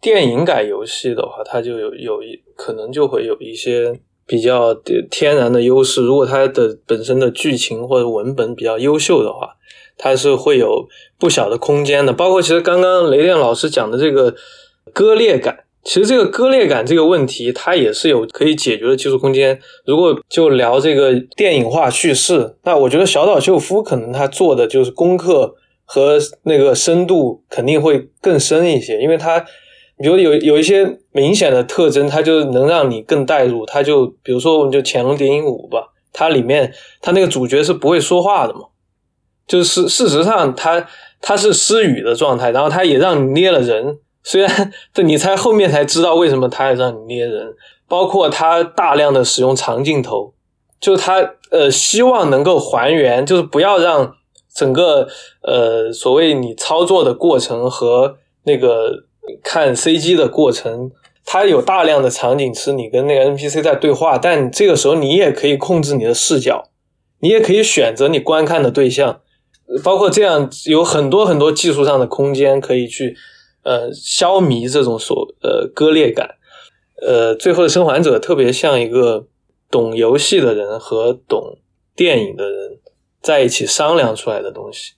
电影改游戏的话，它就有有一可能就会有一些比较天然的优势。如果它的本身的剧情或者文本比较优秀的话，它是会有不小的空间的。包括其实刚刚雷电老师讲的这个割裂感，其实这个割裂感这个问题，它也是有可以解决的技术空间。如果就聊这个电影化叙事，那我觉得小岛秀夫可能他做的就是功课。和那个深度肯定会更深一些，因为它，比如有有一些明显的特征，它就能让你更带入。它就比如说，我们就《潜龙谍影五》吧，它里面它那个主角是不会说话的嘛，就是事实上他他是失语的状态，然后他也让你捏了人，虽然 这你才后面才知道为什么他要让你捏人，包括他大量的使用长镜头，就是他呃希望能够还原，就是不要让。整个呃所谓你操作的过程和那个看 CG 的过程，它有大量的场景是你跟那个 NPC 在对话，但这个时候你也可以控制你的视角，你也可以选择你观看的对象，包括这样有很多很多技术上的空间可以去呃消弭这种所呃割裂感。呃，最后的生还者特别像一个懂游戏的人和懂电影的人在一起商量出来的东西。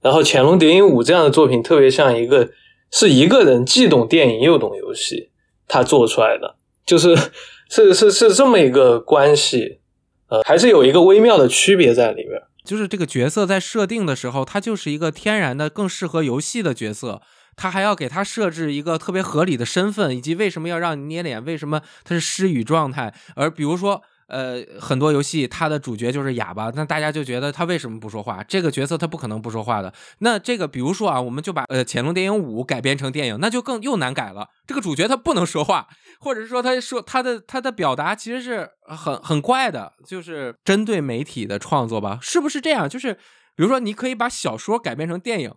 然后《潜龙谍影五》这样的作品特别像一个是一个人既懂电影又懂游戏，他做出来的就是 是是是这么一个关系。呃，还是有一个微妙的区别在里面。就是这个角色在设定的时候，他就是一个天然的更适合游戏的角色。他还要给他设置一个特别合理的身份，以及为什么要让你捏脸，为什么他是失语状态。而比如说，呃，很多游戏它的主角就是哑巴，那大家就觉得他为什么不说话？这个角色他不可能不说话的。那这个，比如说啊，我们就把呃《潜龙电影五》改编成电影，那就更又难改了。这个主角他不能说话，或者是说他说他的他的表达其实是很很怪的，就是针对媒体的创作吧？是不是这样？就是比如说，你可以把小说改编成电影。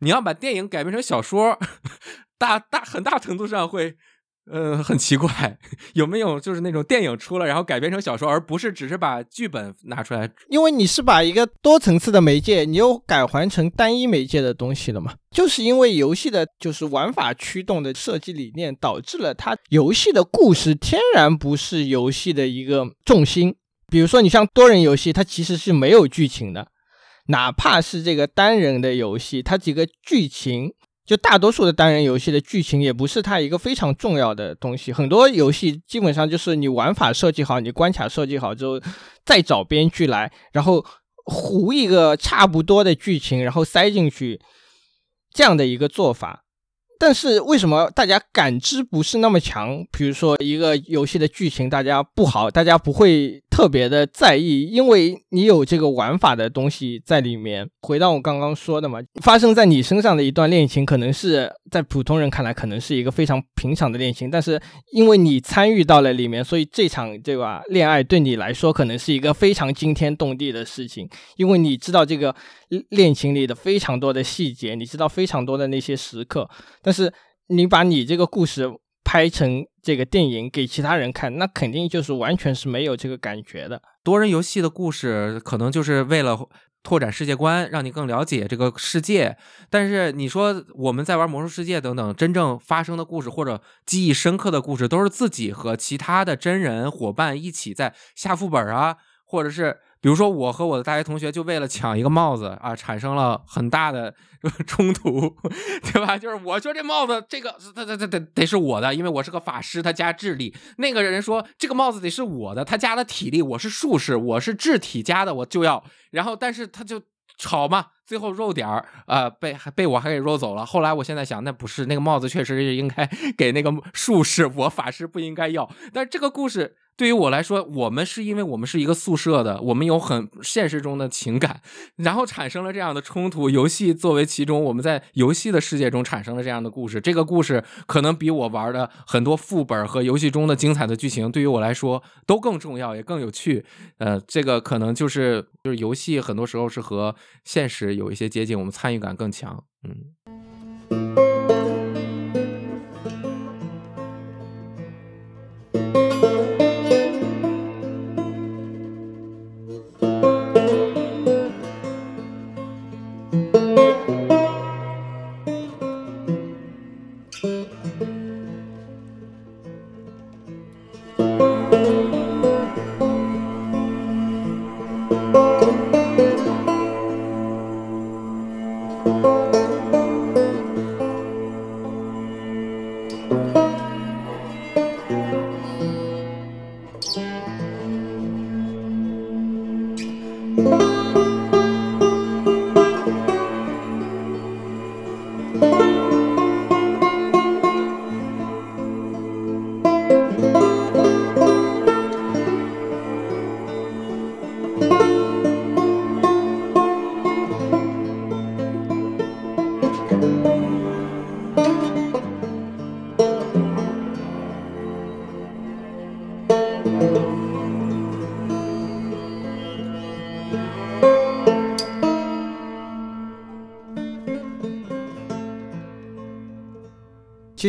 你要把电影改编成小说，大大很大程度上会，呃，很奇怪。有没有就是那种电影出了，然后改编成小说，而不是只是把剧本拿出来？因为你是把一个多层次的媒介，你又改换成单一媒介的东西了嘛？就是因为游戏的就是玩法驱动的设计理念，导致了它游戏的故事天然不是游戏的一个重心。比如说，你像多人游戏，它其实是没有剧情的。哪怕是这个单人的游戏，它几个剧情，就大多数的单人游戏的剧情也不是它一个非常重要的东西。很多游戏基本上就是你玩法设计好，你关卡设计好之后，再找编剧来，然后糊一个差不多的剧情，然后塞进去，这样的一个做法。但是为什么大家感知不是那么强？比如说一个游戏的剧情大家不好，大家不会特别的在意，因为你有这个玩法的东西在里面。回到我刚刚说的嘛，发生在你身上的一段恋情，可能是在普通人看来可能是一个非常平常的恋情，但是因为你参与到了里面，所以这场对吧恋爱对你来说可能是一个非常惊天动地的事情，因为你知道这个恋情里的非常多的细节，你知道非常多的那些时刻。但是你把你这个故事拍成这个电影给其他人看，那肯定就是完全是没有这个感觉的。多人游戏的故事可能就是为了拓展世界观，让你更了解这个世界。但是你说我们在玩魔兽世界等等，真正发生的故事或者记忆深刻的故事，都是自己和其他的真人伙伴一起在下副本啊，或者是。比如说，我和我的大学同学就为了抢一个帽子啊，产生了很大的 冲突，对吧？就是我说这帽子，这个他他他得得是我的，因为我是个法师，他加智力。那个人说这个帽子得是我的，他加了体力，我是术士，我是智体加的，我就要。然后，但是他就吵嘛，最后肉点儿啊被被我还给肉走了。后来我现在想，那不是那个帽子，确实是应该 给那个术士，我法师不应该要。但是这个故事。对于我来说，我们是因为我们是一个宿舍的，我们有很现实中的情感，然后产生了这样的冲突。游戏作为其中，我们在游戏的世界中产生了这样的故事。这个故事可能比我玩的很多副本和游戏中的精彩的剧情，对于我来说都更重要，也更有趣。呃，这个可能就是就是游戏很多时候是和现实有一些接近，我们参与感更强。嗯。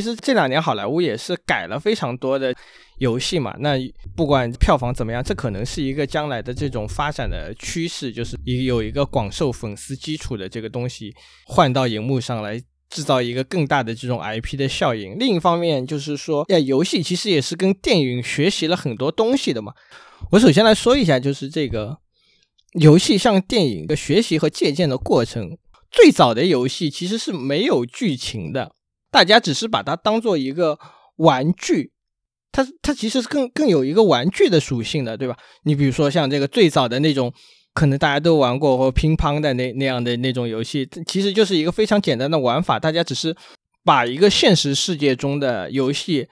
实这两年好莱坞也是改了非常多的游戏嘛。那不管票房怎么样，这可能是一个将来的这种发展的趋势，就是一有一个广受粉丝基础的这个东西换到荧幕上来，制造一个更大的这种 IP 的效应。另一方面就是说，呀，游戏其实也是跟电影学习了很多东西的嘛。我首先来说一下，就是这个游戏向电影的学习和借鉴的过程。最早的游戏其实是没有剧情的，大家只是把它当做一个玩具，它它其实是更更有一个玩具的属性的，对吧？你比如说像这个最早的那种，可能大家都玩过或乒乓的那那样的那种游戏，其实就是一个非常简单的玩法，大家只是把一个现实世界中的游戏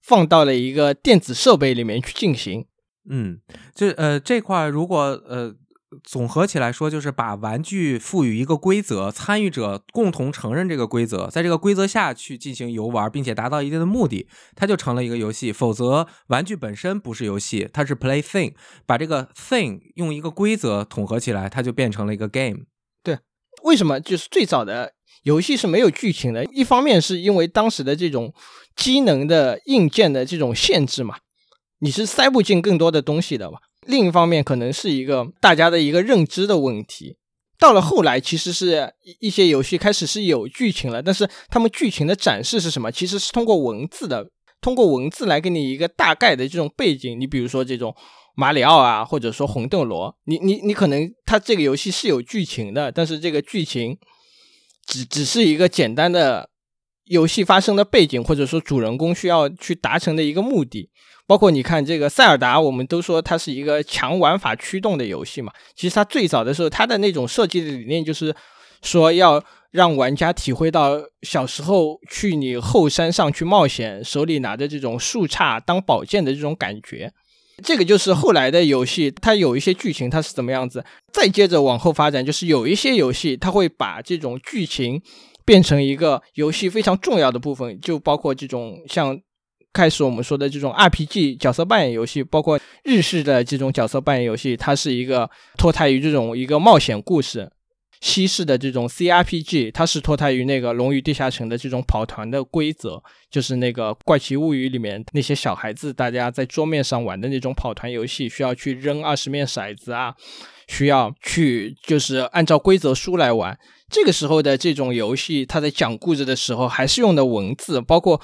放到了一个电子设备里面去进行。嗯，这呃这块如果呃。总合起来说，就是把玩具赋予一个规则，参与者共同承认这个规则，在这个规则下去进行游玩，并且达到一定的目的，它就成了一个游戏。否则，玩具本身不是游戏，它是 play thing。把这个 thing 用一个规则统合起来，它就变成了一个 game。对，为什么就是最早的游戏是没有剧情的？一方面是因为当时的这种机能的硬件的这种限制嘛，你是塞不进更多的东西的嘛。另一方面，可能是一个大家的一个认知的问题。到了后来，其实是一些游戏开始是有剧情了，但是他们剧情的展示是什么？其实是通过文字的，通过文字来给你一个大概的这种背景。你比如说这种马里奥啊，或者说红斗罗，你你你可能它这个游戏是有剧情的，但是这个剧情只只是一个简单的游戏发生的背景，或者说主人公需要去达成的一个目的。包括你看这个塞尔达，我们都说它是一个强玩法驱动的游戏嘛。其实它最早的时候，它的那种设计的理念就是说要让玩家体会到小时候去你后山上去冒险，手里拿着这种树杈当宝剑的这种感觉。这个就是后来的游戏，它有一些剧情，它是怎么样子？再接着往后发展，就是有一些游戏，它会把这种剧情变成一个游戏非常重要的部分，就包括这种像。开始我们说的这种 RPG 角色扮演游戏，包括日式的这种角色扮演游戏，它是一个脱胎于这种一个冒险故事；西式的这种 CRPG，它是脱胎于那个《龙与地下城》的这种跑团的规则，就是那个《怪奇物语》里面那些小孩子大家在桌面上玩的那种跑团游戏，需要去扔二十面骰子啊，需要去就是按照规则书来玩。这个时候的这种游戏，它在讲故事的时候还是用的文字，包括。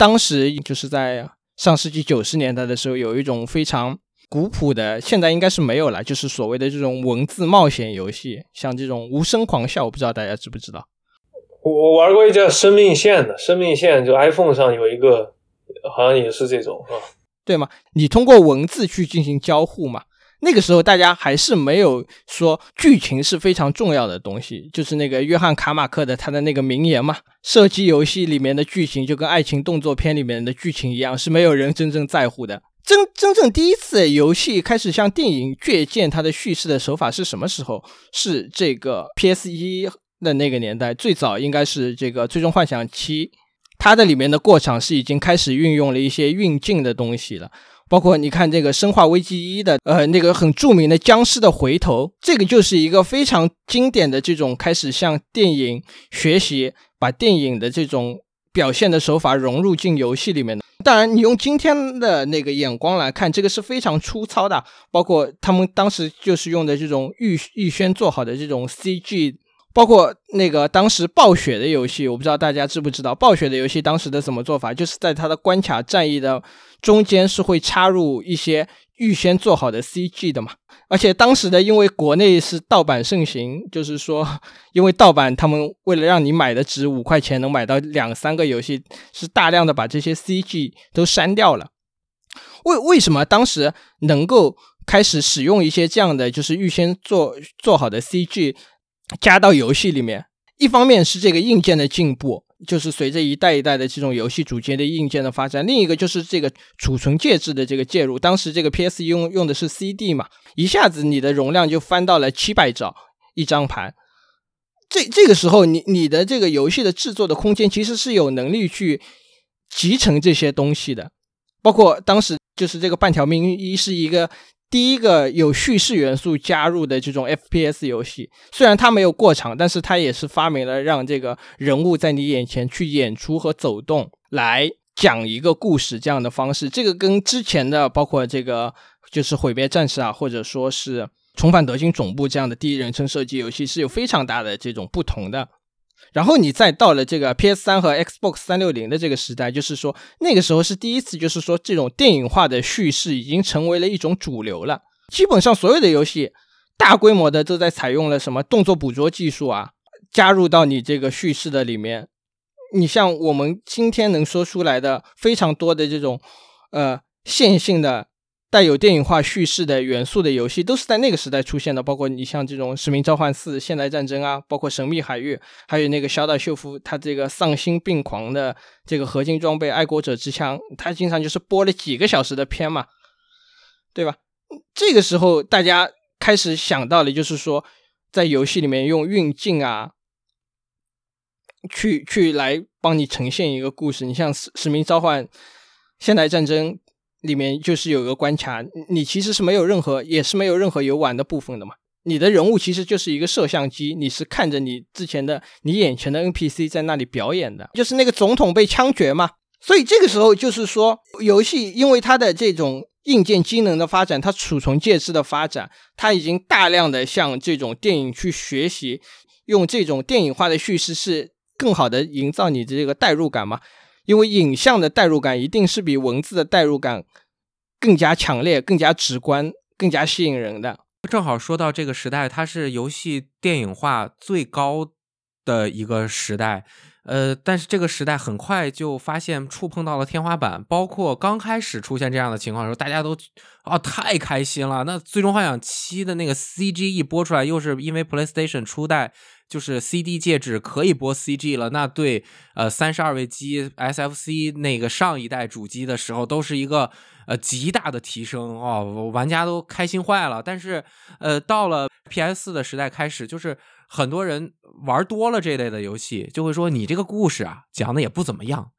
当时就是在上世纪九十年代的时候，有一种非常古朴的，现在应该是没有了，就是所谓的这种文字冒险游戏，像这种无声狂笑，我不知道大家知不知道。我我玩过一叫生命线的，生命线就 iPhone 上有一个，好像也是这种，是吧？对吗？你通过文字去进行交互嘛？那个时候大家还是没有说剧情是非常重要的东西，就是那个约翰卡马克的他的那个名言嘛，射击游戏里面的剧情就跟爱情动作片里面的剧情一样，是没有人真正在乎的。真真正第一次游戏开始向电影借鉴它的叙事的手法是什么时候？是这个 PS 一的那个年代，最早应该是这个最终幻想七，它的里面的过场是已经开始运用了一些运镜的东西了。包括你看这个《生化危机一》的，呃，那个很著名的僵尸的回头，这个就是一个非常经典的这种开始向电影学习，把电影的这种表现的手法融入进游戏里面的。当然，你用今天的那个眼光来看，这个是非常粗糙的。包括他们当时就是用的这种预预先做好的这种 CG。包括那个当时暴雪的游戏，我不知道大家知不知道，暴雪的游戏当时的怎么做法，就是在它的关卡战役的中间是会插入一些预先做好的 CG 的嘛。而且当时的因为国内是盗版盛行，就是说因为盗版，他们为了让你买的值五块钱能买到两三个游戏，是大量的把这些 CG 都删掉了。为为什么当时能够开始使用一些这样的就是预先做做好的 CG？加到游戏里面，一方面是这个硬件的进步，就是随着一代一代的这种游戏主机的硬件的发展；另一个就是这个储存介质的这个介入。当时这个 PS 用用的是 CD 嘛，一下子你的容量就翻到了七百兆一张盘。这这个时候，你你的这个游戏的制作的空间其实是有能力去集成这些东西的。包括当时就是这个半条命一是一个。第一个有叙事元素加入的这种 FPS 游戏，虽然它没有过场，但是它也是发明了让这个人物在你眼前去演出和走动。来讲一个故事这样的方式。这个跟之前的包括这个就是毁灭战士啊，或者说是重返德军总部这样的第一人称射击游戏是有非常大的这种不同的。然后你再到了这个 PS 三和 Xbox 三六零的这个时代，就是说那个时候是第一次，就是说这种电影化的叙事已经成为了一种主流了。基本上所有的游戏大规模的都在采用了什么动作捕捉技术啊，加入到你这个叙事的里面。你像我们今天能说出来的非常多的这种呃线性的。带有电影化叙事的元素的游戏都是在那个时代出现的，包括你像这种《使命召唤四：现代战争》啊，包括《神秘海域》，还有那个小岛秀夫他这个丧心病狂的这个合金装备《爱国者之枪》，他经常就是播了几个小时的片嘛，对吧？这个时候大家开始想到了，就是说在游戏里面用运镜啊，去去来帮你呈现一个故事。你像《使使命召唤：现代战争》。里面就是有一个关卡，你其实是没有任何，也是没有任何游玩的部分的嘛。你的人物其实就是一个摄像机，你是看着你之前的你眼前的 NPC 在那里表演的，就是那个总统被枪决嘛。所以这个时候就是说，游戏因为它的这种硬件机能的发展，它储存介质的发展，它已经大量的向这种电影去学习，用这种电影化的叙事是更好的营造你的这个代入感嘛。因为影像的代入感一定是比文字的代入感更加强烈、更加直观、更加吸引人的。正好说到这个时代，它是游戏电影化最高的一个时代。呃，但是这个时代很快就发现触碰到了天花板，包括刚开始出现这样的情况的时候，大家都啊太开心了。那《最终幻想七》的那个 CG 一播出来，又是因为 PlayStation 初代。就是 CD 介质可以播 CG 了，那对呃三十二位机 SFC 那个上一代主机的时候都是一个呃极大的提升哦，玩家都开心坏了。但是呃到了 PS 四的时代开始，就是很多人玩多了这类的游戏，就会说你这个故事啊讲的也不怎么样。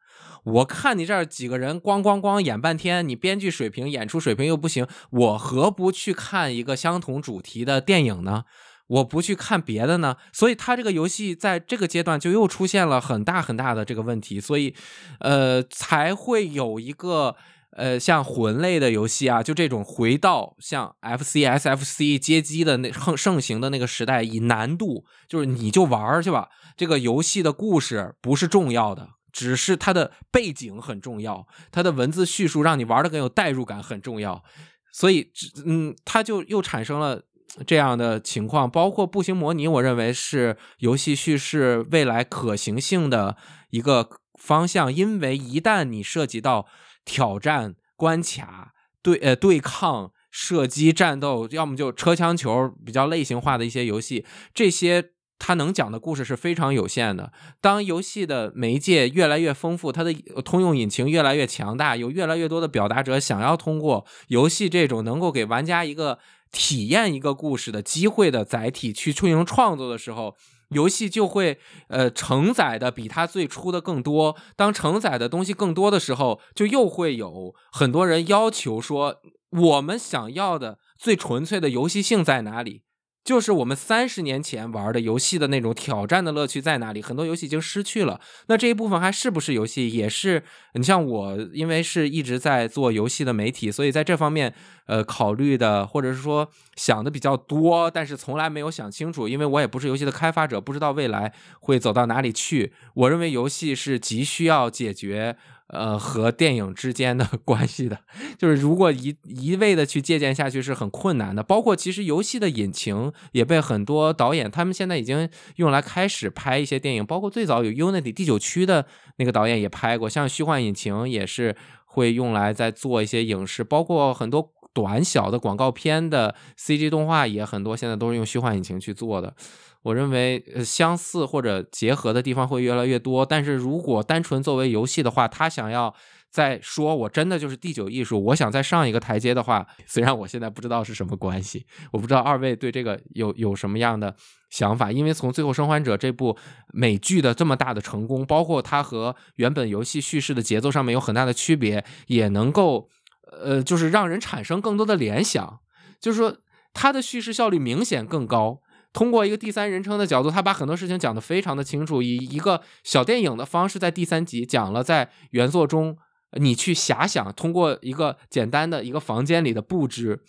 我看你这儿几个人咣咣咣演半天，你编剧水平、演出水平又不行，我何不去看一个相同主题的电影呢？我不去看别的呢，所以它这个游戏在这个阶段就又出现了很大很大的这个问题，所以，呃，才会有一个呃像魂类的游戏啊，就这种回到像 F C S F C 街机的那盛盛行的那个时代，以难度就是你就玩去吧，这个游戏的故事不是重要的，只是它的背景很重要，它的文字叙述让你玩的更有代入感很重要，所以嗯，它就又产生了。这样的情况，包括步行模拟，我认为是游戏叙事未来可行性的一个方向。因为一旦你涉及到挑战关卡、对呃对抗、射击、战斗，要么就车枪球比较类型化的一些游戏，这些它能讲的故事是非常有限的。当游戏的媒介越来越丰富，它的通用引擎越来越强大，有越来越多的表达者想要通过游戏这种能够给玩家一个。体验一个故事的机会的载体去进行创作的时候，游戏就会呃承载的比它最初的更多。当承载的东西更多的时候，就又会有很多人要求说，我们想要的最纯粹的游戏性在哪里？就是我们三十年前玩的游戏的那种挑战的乐趣在哪里？很多游戏已经失去了。那这一部分还是不是游戏？也是你像我，因为是一直在做游戏的媒体，所以在这方面，呃，考虑的或者是说想的比较多，但是从来没有想清楚，因为我也不是游戏的开发者，不知道未来会走到哪里去。我认为游戏是急需要解决。呃，和电影之间的 关系的，就是如果一一味的去借鉴下去是很困难的。包括其实游戏的引擎也被很多导演，他们现在已经用来开始拍一些电影。包括最早有 Unity 第九区的那个导演也拍过，像虚幻引擎也是会用来在做一些影视，包括很多短小的广告片的 CG 动画也很多，现在都是用虚幻引擎去做的。我认为呃相似或者结合的地方会越来越多，但是如果单纯作为游戏的话，他想要再说我真的就是第九艺术，我想再上一个台阶的话，虽然我现在不知道是什么关系，我不知道二位对这个有有什么样的想法，因为从《最后生还者》这部美剧的这么大的成功，包括它和原本游戏叙事的节奏上面有很大的区别，也能够呃，就是让人产生更多的联想，就是说它的叙事效率明显更高。通过一个第三人称的角度，他把很多事情讲得非常的清楚，以一个小电影的方式，在第三集讲了在原作中你去遐想，通过一个简单的一个房间里的布置。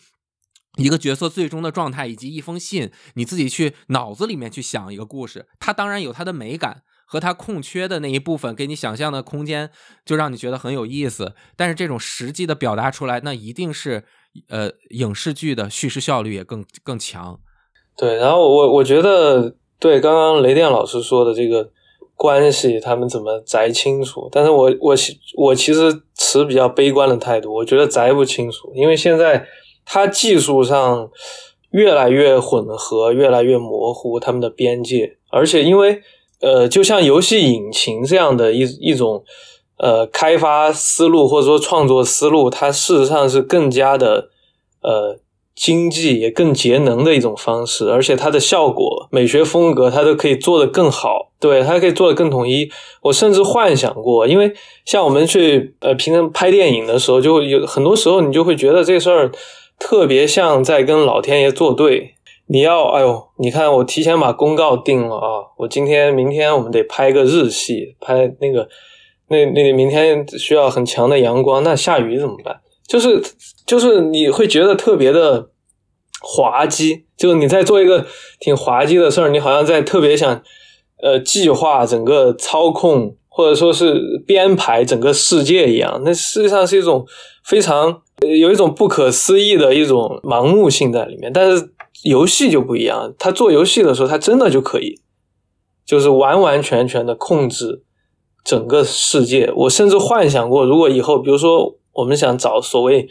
一个角色最终的状态，以及一封信，你自己去脑子里面去想一个故事，它当然有它的美感和它空缺的那一部分，给你想象的空间，就让你觉得很有意思。但是这种实际的表达出来，那一定是呃影视剧的叙事效率也更更强。对，然后我我觉得对刚刚雷电老师说的这个关系，他们怎么摘清楚？但是我我我其实持比较悲观的态度，我觉得摘不清楚，因为现在。它技术上越来越混合，越来越模糊，他们的边界。而且，因为呃，就像游戏引擎这样的一一种呃开发思路或者说创作思路，它事实上是更加的呃经济也更节能的一种方式。而且，它的效果、美学风格，它都可以做得更好。对，它可以做得更统一。我甚至幻想过，因为像我们去呃平常拍电影的时候，就会有很多时候，你就会觉得这事儿。特别像在跟老天爷作对，你要，哎呦，你看我提前把公告定了啊，我今天、明天我们得拍个日戏，拍那个，那那个明天需要很强的阳光，那下雨怎么办？就是就是你会觉得特别的滑稽，就是你在做一个挺滑稽的事儿，你好像在特别想呃计划整个操控或者说是编排整个世界一样，那实际上是一种非常。有一种不可思议的一种盲目性在里面，但是游戏就不一样。他做游戏的时候，他真的就可以，就是完完全全的控制整个世界。我甚至幻想过，如果以后，比如说我们想找所谓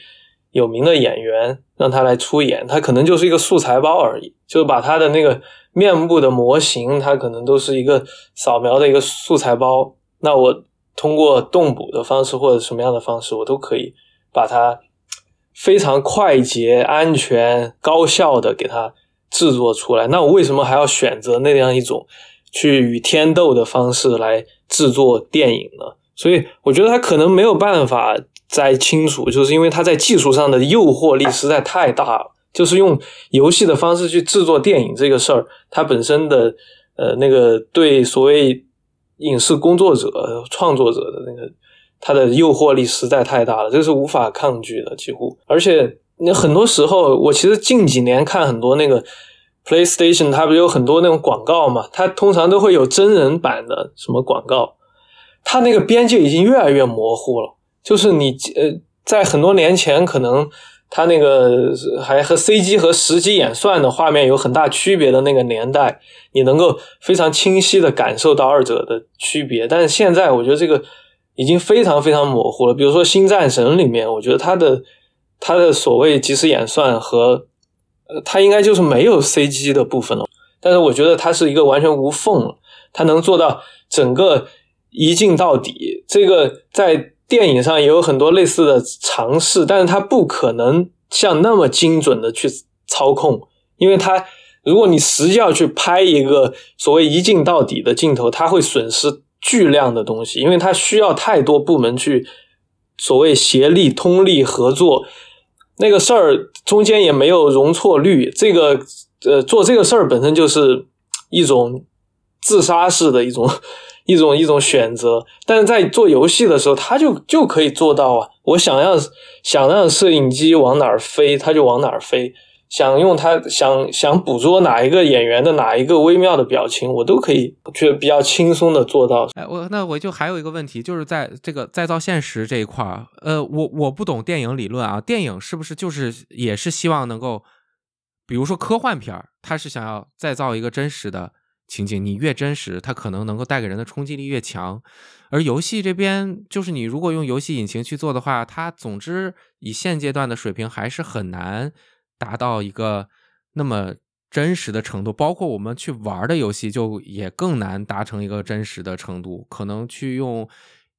有名的演员让他来出演，他可能就是一个素材包而已，就是把他的那个面部的模型，他可能都是一个扫描的一个素材包。那我通过动捕的方式或者什么样的方式，我都可以把它。非常快捷、安全、高效的给它制作出来，那我为什么还要选择那样一种去与天斗的方式来制作电影呢？所以我觉得他可能没有办法再清楚，就是因为他在技术上的诱惑力实在太大了。就是用游戏的方式去制作电影这个事儿，它本身的呃那个对所谓影视工作者、创作者的那个。它的诱惑力实在太大了，这是无法抗拒的，几乎。而且，你很多时候，我其实近几年看很多那个 PlayStation，它不是有很多那种广告嘛？它通常都会有真人版的什么广告，它那个边界已经越来越模糊了。就是你呃，在很多年前，可能它那个还和 CG 和实际演算的画面有很大区别的那个年代，你能够非常清晰的感受到二者的区别。但是现在，我觉得这个。已经非常非常模糊了。比如说《新战神》里面，我觉得它的它的所谓即时演算和呃，它应该就是没有 CG 的部分了。但是我觉得它是一个完全无缝了，它能做到整个一镜到底。这个在电影上也有很多类似的尝试，但是它不可能像那么精准的去操控，因为它如果你实际要去拍一个所谓一镜到底的镜头，它会损失。巨量的东西，因为它需要太多部门去所谓协力、通力、合作，那个事儿中间也没有容错率。这个呃，做这个事儿本身就是一种自杀式的一种 一种一种选择。但是在做游戏的时候，它就就可以做到啊！我想要想让摄影机往哪儿飞，它就往哪儿飞。想用他想想捕捉哪一个演员的哪一个微妙的表情，我都可以觉得比较轻松的做到。哎，我那我就还有一个问题，就是在这个再造现实这一块儿，呃，我我不懂电影理论啊，电影是不是就是也是希望能够，比如说科幻片儿，它是想要再造一个真实的情景，你越真实，它可能能够带给人的冲击力越强。而游戏这边，就是你如果用游戏引擎去做的话，它总之以现阶段的水平还是很难。达到一个那么真实的程度，包括我们去玩的游戏，就也更难达成一个真实的程度。可能去用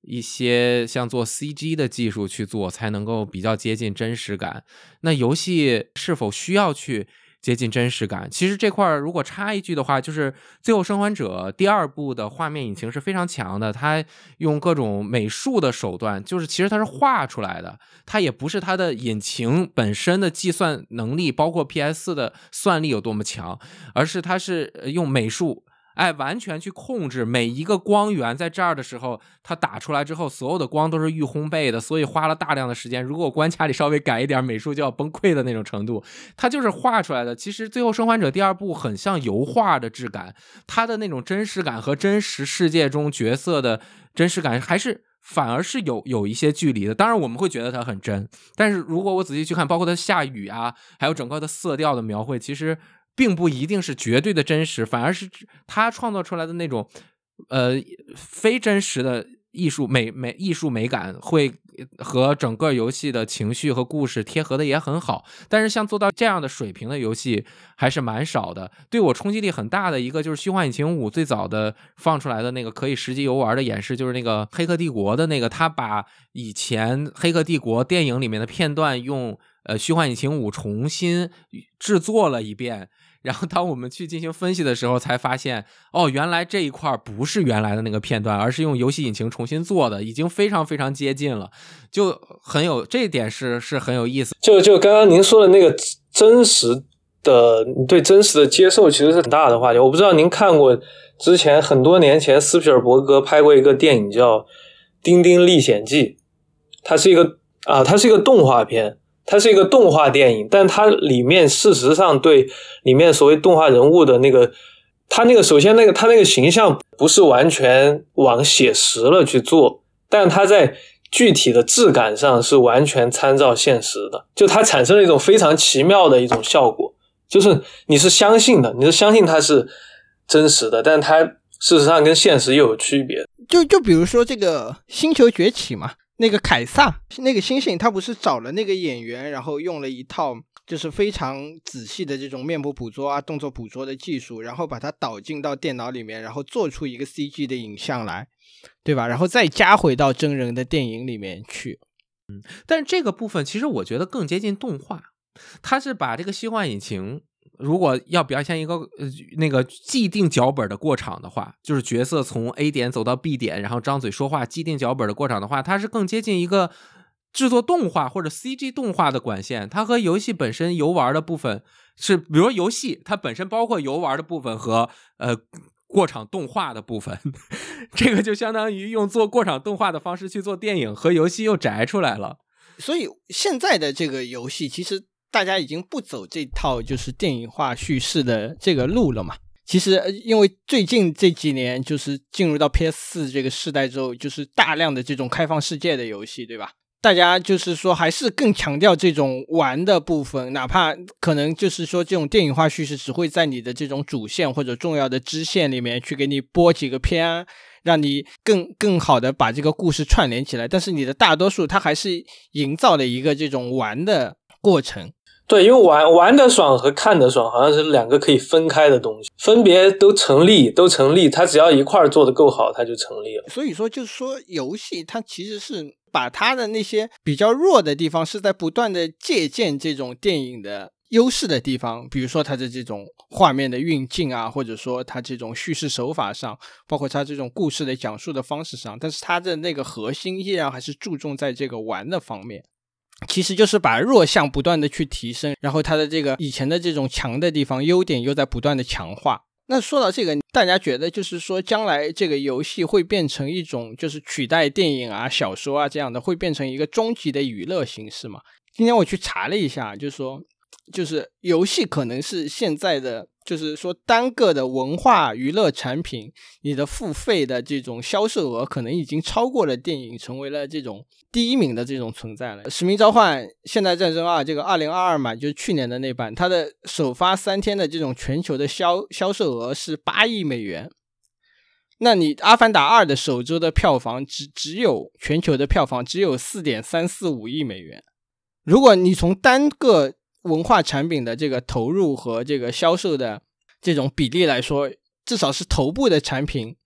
一些像做 CG 的技术去做，才能够比较接近真实感。那游戏是否需要去接近真实感。其实这块儿如果插一句的话，就是《最后生还者》第二部的画面引擎是非常强的，它用各种美术的手段，就是其实它是画出来的，它也不是它的引擎本身的计算能力，包括 PS 的算力有多么强，而是它是用美术。哎，完全去控制每一个光源在这儿的时候，它打出来之后，所有的光都是预烘焙的，所以花了大量的时间。如果关卡里稍微改一点，美术就要崩溃的那种程度。它就是画出来的。其实《最后生还者》第二部很像油画的质感，它的那种真实感和真实世界中角色的真实感还是反而是有有一些距离的。当然我们会觉得它很真，但是如果我仔细去看，包括它下雨啊，还有整个的色调的描绘，其实。并不一定是绝对的真实，反而是他创作出来的那种，呃，非真实的艺术美美艺术美感，会和整个游戏的情绪和故事贴合的也很好。但是像做到这样的水平的游戏还是蛮少的。对我冲击力很大的一个就是《虚幻引擎五》最早的放出来的那个可以实际游玩的演示，就是那个《黑客帝国》的那个，他把以前《黑客帝国》电影里面的片段用呃《虚幻引擎五》重新制作了一遍。然后，当我们去进行分析的时候，才发现，哦，原来这一块不是原来的那个片段，而是用游戏引擎重新做的，已经非常非常接近了，就很有这一点是是很有意思。就就刚刚您说的那个真实的对真实的接受，其实是很大的话题。我不知道您看过之前很多年前斯皮尔伯格拍过一个电影叫《丁丁历险记》，它是一个啊，它是一个动画片。它是一个动画电影，但它里面事实上对里面所谓动画人物的那个，它那个首先那个它那个形象不是完全往写实了去做，但它在具体的质感上是完全参照现实的，就它产生了一种非常奇妙的一种效果，就是你是相信的，你是相信它是真实的，但它事实上跟现实又有区别。就就比如说这个《星球崛起》嘛。那个凯撒，那个猩猩，他不是找了那个演员，然后用了一套就是非常仔细的这种面部捕捉啊、动作捕捉的技术，然后把它导进到电脑里面，然后做出一个 CG 的影像来，对吧？然后再加回到真人的电影里面去。嗯，但是这个部分其实我觉得更接近动画，它是把这个虚幻引擎。如果要表现一个呃那个既定脚本的过场的话，就是角色从 A 点走到 B 点，然后张嘴说话，既定脚本的过场的话，它是更接近一个制作动画或者 CG 动画的管线。它和游戏本身游玩的部分是，比如游戏它本身包括游玩的部分和呃过场动画的部分，这个就相当于用做过场动画的方式去做电影，和游戏又摘出来了。所以现在的这个游戏其实。大家已经不走这套就是电影化叙事的这个路了嘛？其实，因为最近这几年就是进入到 PS 四这个时代之后，就是大量的这种开放世界的游戏，对吧？大家就是说还是更强调这种玩的部分，哪怕可能就是说这种电影化叙事只会在你的这种主线或者重要的支线里面去给你播几个片，让你更更好的把这个故事串联起来。但是你的大多数它还是营造了一个这种玩的过程。对，因为玩玩的爽和看的爽好像是两个可以分开的东西，分别都成立，都成立。它只要一块儿做的够好，它就成立了。所以说，就是说，游戏它其实是把它的那些比较弱的地方，是在不断的借鉴这种电影的优势的地方，比如说它的这种画面的运镜啊，或者说它这种叙事手法上，包括它这种故事的讲述的方式上，但是它的那个核心依然还是注重在这个玩的方面。其实就是把弱项不断的去提升，然后它的这个以前的这种强的地方，优点又在不断的强化。那说到这个，大家觉得就是说，将来这个游戏会变成一种就是取代电影啊、小说啊这样的，会变成一个终极的娱乐形式吗？今天我去查了一下，就是说，就是游戏可能是现在的。就是说，单个的文化娱乐产品，你的付费的这种销售额可能已经超过了电影，成为了这种第一名的这种存在了。《使命召唤：现代战争二》这个二零二二嘛，就是去年的那版，它的首发三天的这种全球的销销售额是八亿美元。那你《阿凡达二》的首周的票房只只有全球的票房只有四点三四五亿美元。如果你从单个文化产品的这个投入和这个销售的这种比例来说，至少是头部的产品，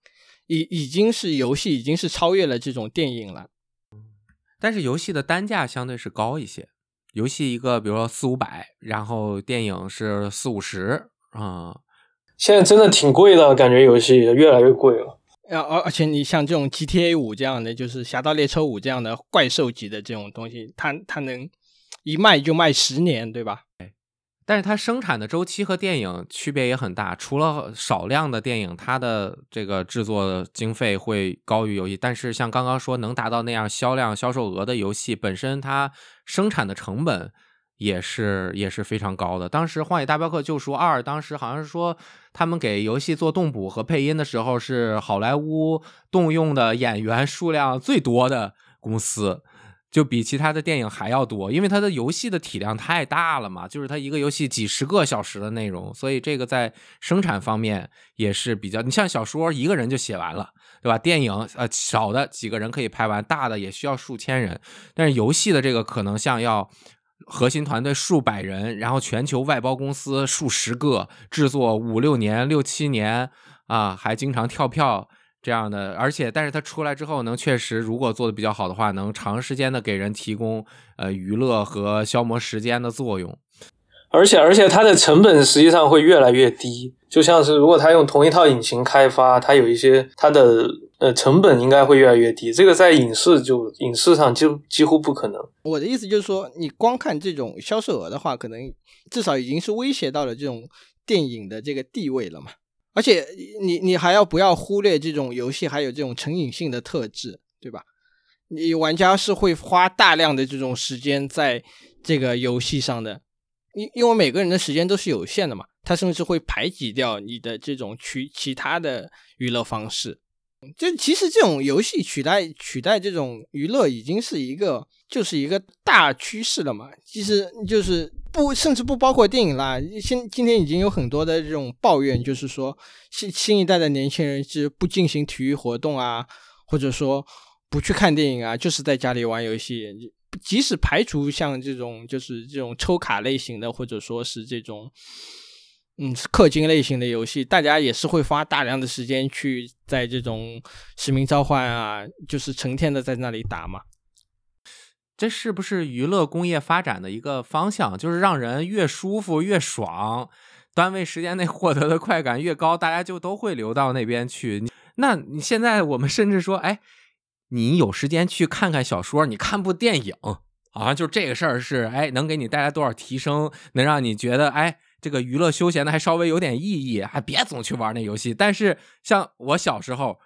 已已经是游戏已经是超越了这种电影了。但是游戏的单价相对是高一些，游戏一个，比如说四五百，然后电影是四五十啊。现在真的挺贵的，感觉游戏越来越贵了。而而且你像这种 GTA 五这样的，就是《侠盗猎车五》这样的怪兽级的这种东西，它它能一卖就卖十年，对吧？但是它生产的周期和电影区别也很大，除了少量的电影，它的这个制作经费会高于游戏。但是像刚刚说能达到那样销量、销售额的游戏，本身它生产的成本也是也是非常高的。当时《荒野大镖客：救赎二》当时好像是说，他们给游戏做动捕和配音的时候，是好莱坞动用的演员数量最多的公司。就比其他的电影还要多，因为它的游戏的体量太大了嘛，就是它一个游戏几十个小时的内容，所以这个在生产方面也是比较。你像小说一个人就写完了，对吧？电影呃少的几个人可以拍完，大的也需要数千人，但是游戏的这个可能像要核心团队数百人，然后全球外包公司数十个，制作五六年、六七年啊，还经常跳票。这样的，而且，但是它出来之后，能确实如果做的比较好的话，能长时间的给人提供呃娱乐和消磨时间的作用。而且，而且它的成本实际上会越来越低。就像是如果它用同一套引擎开发，它有一些它的呃成本应该会越来越低。这个在影视就影视上就几乎不可能。我的意思就是说，你光看这种销售额的话，可能至少已经是威胁到了这种电影的这个地位了嘛。而且你你还要不要忽略这种游戏还有这种成瘾性的特质，对吧？你玩家是会花大量的这种时间在这个游戏上的，因因为每个人的时间都是有限的嘛，他甚至会排挤掉你的这种去其他的娱乐方式。就其实这种游戏取代取代这种娱乐已经是一个就是一个大趋势了嘛。其实就是不甚至不包括电影啦。现今天已经有很多的这种抱怨，就是说新新一代的年轻人是不进行体育活动啊，或者说不去看电影啊，就是在家里玩游戏。即使排除像这种就是这种抽卡类型的，或者说是这种。嗯，氪金类型的游戏，大家也是会花大量的时间去在这种使命召唤啊，就是成天的在那里打嘛。这是不是娱乐工业发展的一个方向？就是让人越舒服越爽，单位时间内获得的快感越高，大家就都会流到那边去。那你现在我们甚至说，哎，你有时间去看看小说，你看部电影，好像就这个事儿是，哎，能给你带来多少提升，能让你觉得，哎。这个娱乐休闲的还稍微有点意义，还别总去玩那游戏。但是像我小时候，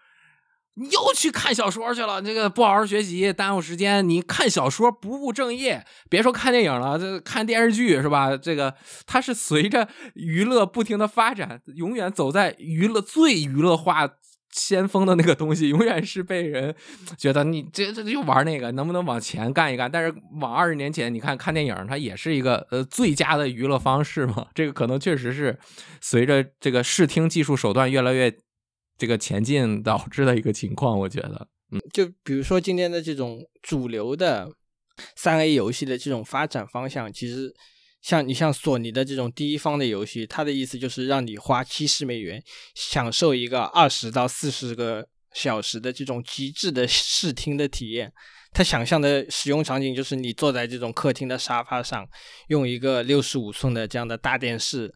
你又去看小说去了，这个不好好学习，耽误时间。你看小说不务正业，别说看电影了，这看电视剧是吧？这个它是随着娱乐不停的发展，永远走在娱乐最娱乐化。先锋的那个东西永远是被人觉得你这这又玩那个，能不能往前干一干？但是往二十年前，你看看电影，它也是一个呃最佳的娱乐方式嘛。这个可能确实是随着这个视听技术手段越来越这个前进导致的一个情况。我觉得，嗯，就比如说今天的这种主流的三 A 游戏的这种发展方向，其实。像你像索尼的这种第一方的游戏，它的意思就是让你花七十美元，享受一个二十到四十个小时的这种极致的视听的体验。他想象的使用场景就是你坐在这种客厅的沙发上，用一个六十五寸的这样的大电视，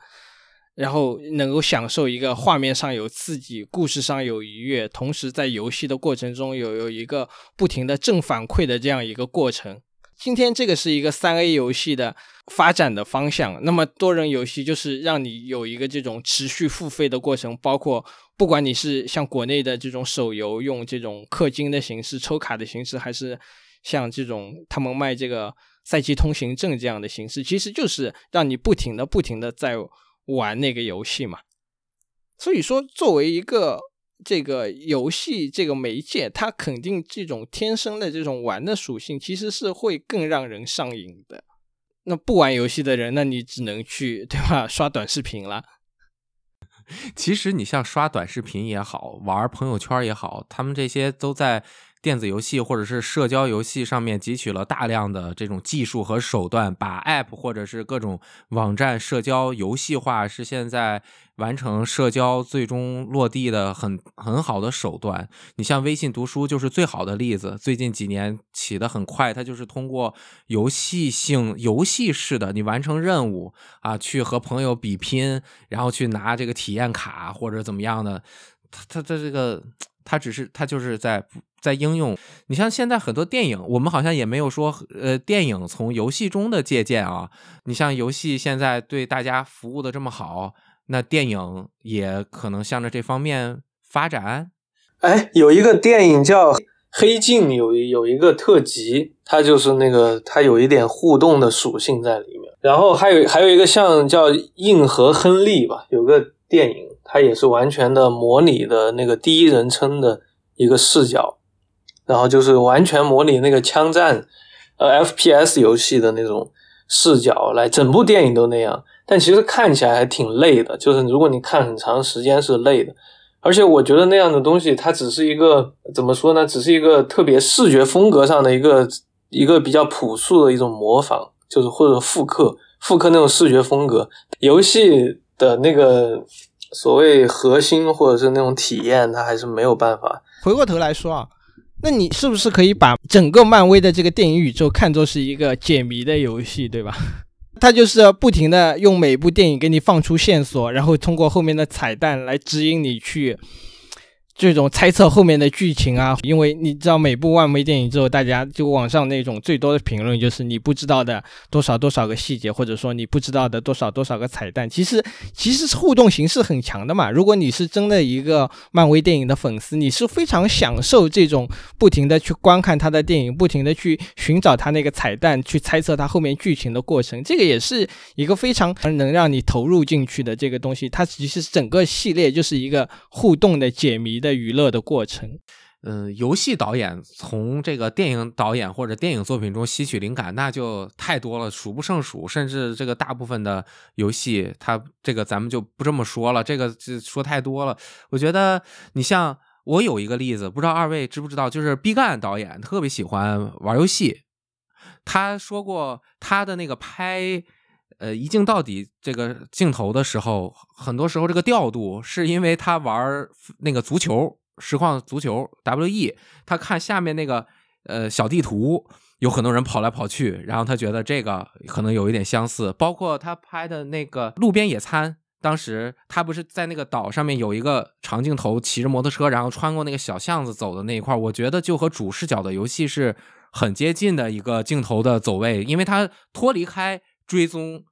然后能够享受一个画面上有刺激、故事上有愉悦，同时在游戏的过程中有有一个不停的正反馈的这样一个过程。今天这个是一个三 A 游戏的发展的方向，那么多人游戏就是让你有一个这种持续付费的过程，包括不管你是像国内的这种手游用这种氪金的形式、抽卡的形式，还是像这种他们卖这个赛季通行证这样的形式，其实就是让你不停的、不停的在玩那个游戏嘛。所以说，作为一个。这个游戏这个媒介，它肯定这种天生的这种玩的属性，其实是会更让人上瘾的。那不玩游戏的人，那你只能去对吧？刷短视频了。其实你像刷短视频也好，玩朋友圈也好，他们这些都在电子游戏或者是社交游戏上面汲取了大量的这种技术和手段，把 App 或者是各种网站社交游戏化，是现在完成社交最终落地的很很好的手段。你像微信读书就是最好的例子，最近几年起得很快，它就是通过游戏性、游戏式的，你完成任务啊，去和朋友比拼，然后去拿这个体验卡或者怎么样的，它它它这个。它只是，它就是在在应用。你像现在很多电影，我们好像也没有说，呃，电影从游戏中的借鉴啊。你像游戏现在对大家服务的这么好，那电影也可能向着这方面发展。哎，有一个电影叫《黑镜》，有有一个特辑，它就是那个它有一点互动的属性在里面。然后还有还有一个像叫《硬核亨利》吧，有个电影。它也是完全的模拟的那个第一人称的一个视角，然后就是完全模拟那个枪战，呃，FPS 游戏的那种视角来，整部电影都那样。但其实看起来还挺累的，就是如果你看很长时间是累的。而且我觉得那样的东西，它只是一个怎么说呢？只是一个特别视觉风格上的一个一个比较朴素的一种模仿，就是或者复刻复刻那种视觉风格。游戏的那个。所谓核心或者是那种体验，它还是没有办法。回过头来说啊，那你是不是可以把整个漫威的这个电影宇宙看作是一个解谜的游戏，对吧？它就是不停的用每部电影给你放出线索，然后通过后面的彩蛋来指引你去。这种猜测后面的剧情啊，因为你知道每部漫威电影之后，大家就网上那种最多的评论就是你不知道的多少多少个细节，或者说你不知道的多少多少个彩蛋。其实其实是互动形式很强的嘛。如果你是真的一个漫威电影的粉丝，你是非常享受这种不停的去观看他的电影，不停的去寻找他那个彩蛋，去猜测他后面剧情的过程。这个也是一个非常能让你投入进去的这个东西。它其实整个系列就是一个互动的解谜。的娱乐的过程，嗯，游戏导演从这个电影导演或者电影作品中吸取灵感，那就太多了，数不胜数。甚至这个大部分的游戏，它这个咱们就不这么说了，这个就说太多了。我觉得你像我有一个例子，不知道二位知不知道，就是毕赣导演特别喜欢玩游戏，他说过他的那个拍呃一镜到底这个镜头的时候，很多时候这个调度是因为他玩那个足球实况足球 W E，他看下面那个呃小地图，有很多人跑来跑去，然后他觉得这个可能有一点相似。包括他拍的那个路边野餐，当时他不是在那个岛上面有一个长镜头，骑着摩托车，然后穿过那个小巷子走的那一块，我觉得就和主视角的游戏是很接近的一个镜头的走位，因为他脱离开。追踪，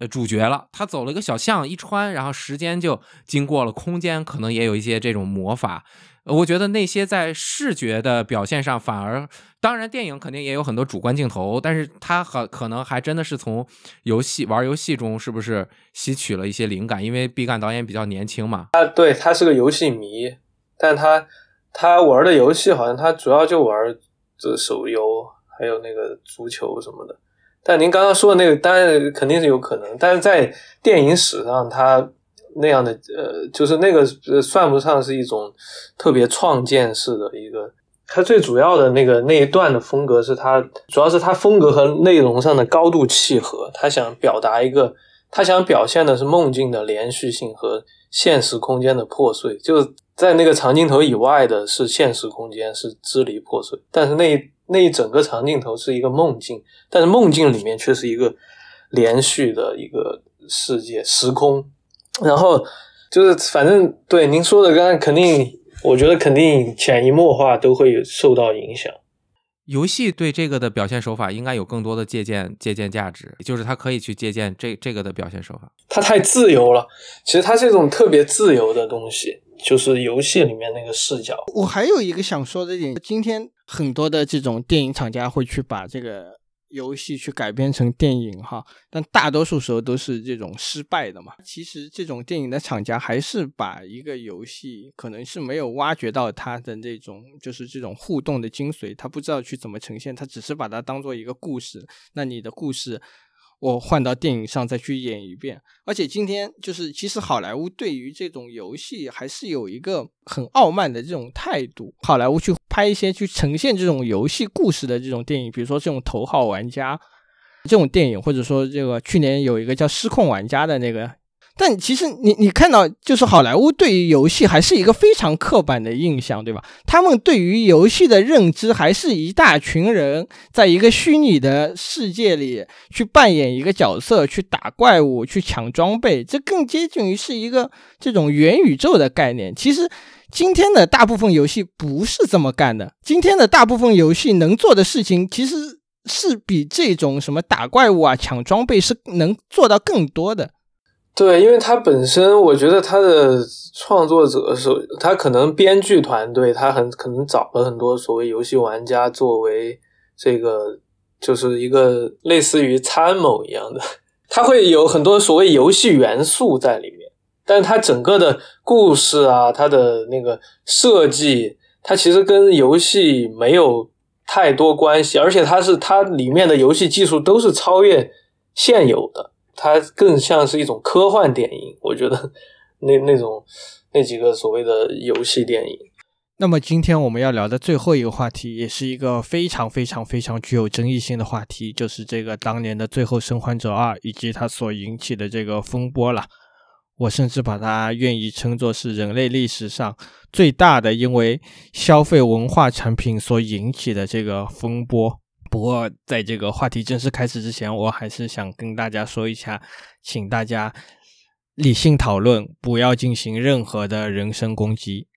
呃，主角了。他走了一个小巷，一穿，然后时间就经过了，空间可能也有一些这种魔法。我觉得那些在视觉的表现上，反而当然电影肯定也有很多主观镜头，但是他很可能还真的是从游戏玩游戏中是不是吸取了一些灵感？因为毕赣导演比较年轻嘛。啊，对他是个游戏迷，但他他玩的游戏好像他主要就玩这手游，还有那个足球什么的。但您刚刚说的那个，当然肯定是有可能，但是在电影史上，它那样的呃，就是那个算不上是一种特别创建式的一个。它最主要的那个那一段的风格是它，主要是它风格和内容上的高度契合。他想表达一个，他想表现的是梦境的连续性和现实空间的破碎，就是在那个长镜头以外的是现实空间是支离破碎，但是那。那一整个长镜头是一个梦境，但是梦境里面却是一个连续的一个世界时空。然后就是反正对您说的，刚刚肯定，我觉得肯定潜移默化都会受到影响。游戏对这个的表现手法应该有更多的借鉴借鉴价值，就是它可以去借鉴这这个的表现手法。它太自由了，其实它是一种特别自由的东西。就是游戏里面那个视角。我还有一个想说的点，今天很多的这种电影厂家会去把这个游戏去改编成电影哈，但大多数时候都是这种失败的嘛。其实这种电影的厂家还是把一个游戏可能是没有挖掘到它的那种就是这种互动的精髓，他不知道去怎么呈现，他只是把它当做一个故事。那你的故事。我换到电影上再去演一遍。而且今天就是，其实好莱坞对于这种游戏还是有一个很傲慢的这种态度。好莱坞去拍一些去呈现这种游戏故事的这种电影，比如说这种《头号玩家》这种电影，或者说这个去年有一个叫《失控玩家》的那个。但其实你你看到，就是好莱坞对于游戏还是一个非常刻板的印象，对吧？他们对于游戏的认知还是一大群人在一个虚拟的世界里去扮演一个角色，去打怪物，去抢装备，这更接近于是一个这种元宇宙的概念。其实今天的大部分游戏不是这么干的，今天的大部分游戏能做的事情，其实是比这种什么打怪物啊、抢装备是能做到更多的。对，因为它本身，我觉得它的创作者是，他可能编剧团队，他很可能找了很多所谓游戏玩家作为这个，就是一个类似于参谋一样的，他会有很多所谓游戏元素在里面，但他整个的故事啊，它的那个设计，它其实跟游戏没有太多关系，而且它是它里面的游戏技术都是超越现有的。它更像是一种科幻电影，我觉得那那种那几个所谓的游戏电影。那么今天我们要聊的最后一个话题，也是一个非常非常非常具有争议性的话题，就是这个当年的《最后生还者二》以及它所引起的这个风波了。我甚至把它愿意称作是人类历史上最大的因为消费文化产品所引起的这个风波。不过，在这个话题正式开始之前，我还是想跟大家说一下，请大家理性讨论，不要进行任何的人身攻击。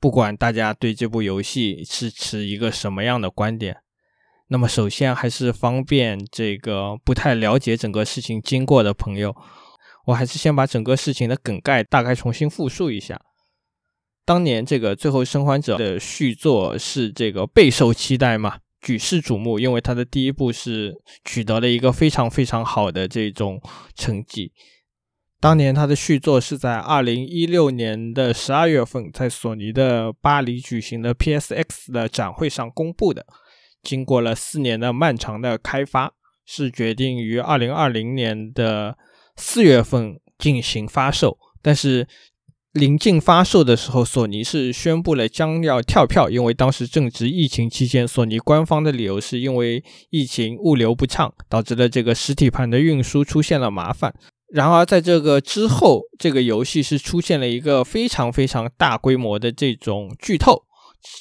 不管大家对这部游戏是持一个什么样的观点，那么首先还是方便这个不太了解整个事情经过的朋友，我还是先把整个事情的梗概大概重新复述一下。当年这个《最后生还者》的续作是这个备受期待嘛？举世瞩目，因为他的第一部是取得了一个非常非常好的这种成绩。当年他的续作是在二零一六年的十二月份，在索尼的巴黎举行的 PSX 的展会上公布的。经过了四年的漫长的开发，是决定于二零二零年的四月份进行发售，但是。临近发售的时候，索尼是宣布了将要跳票，因为当时正值疫情期间。索尼官方的理由是因为疫情物流不畅，导致了这个实体盘的运输出现了麻烦。然而，在这个之后，这个游戏是出现了一个非常非常大规模的这种剧透，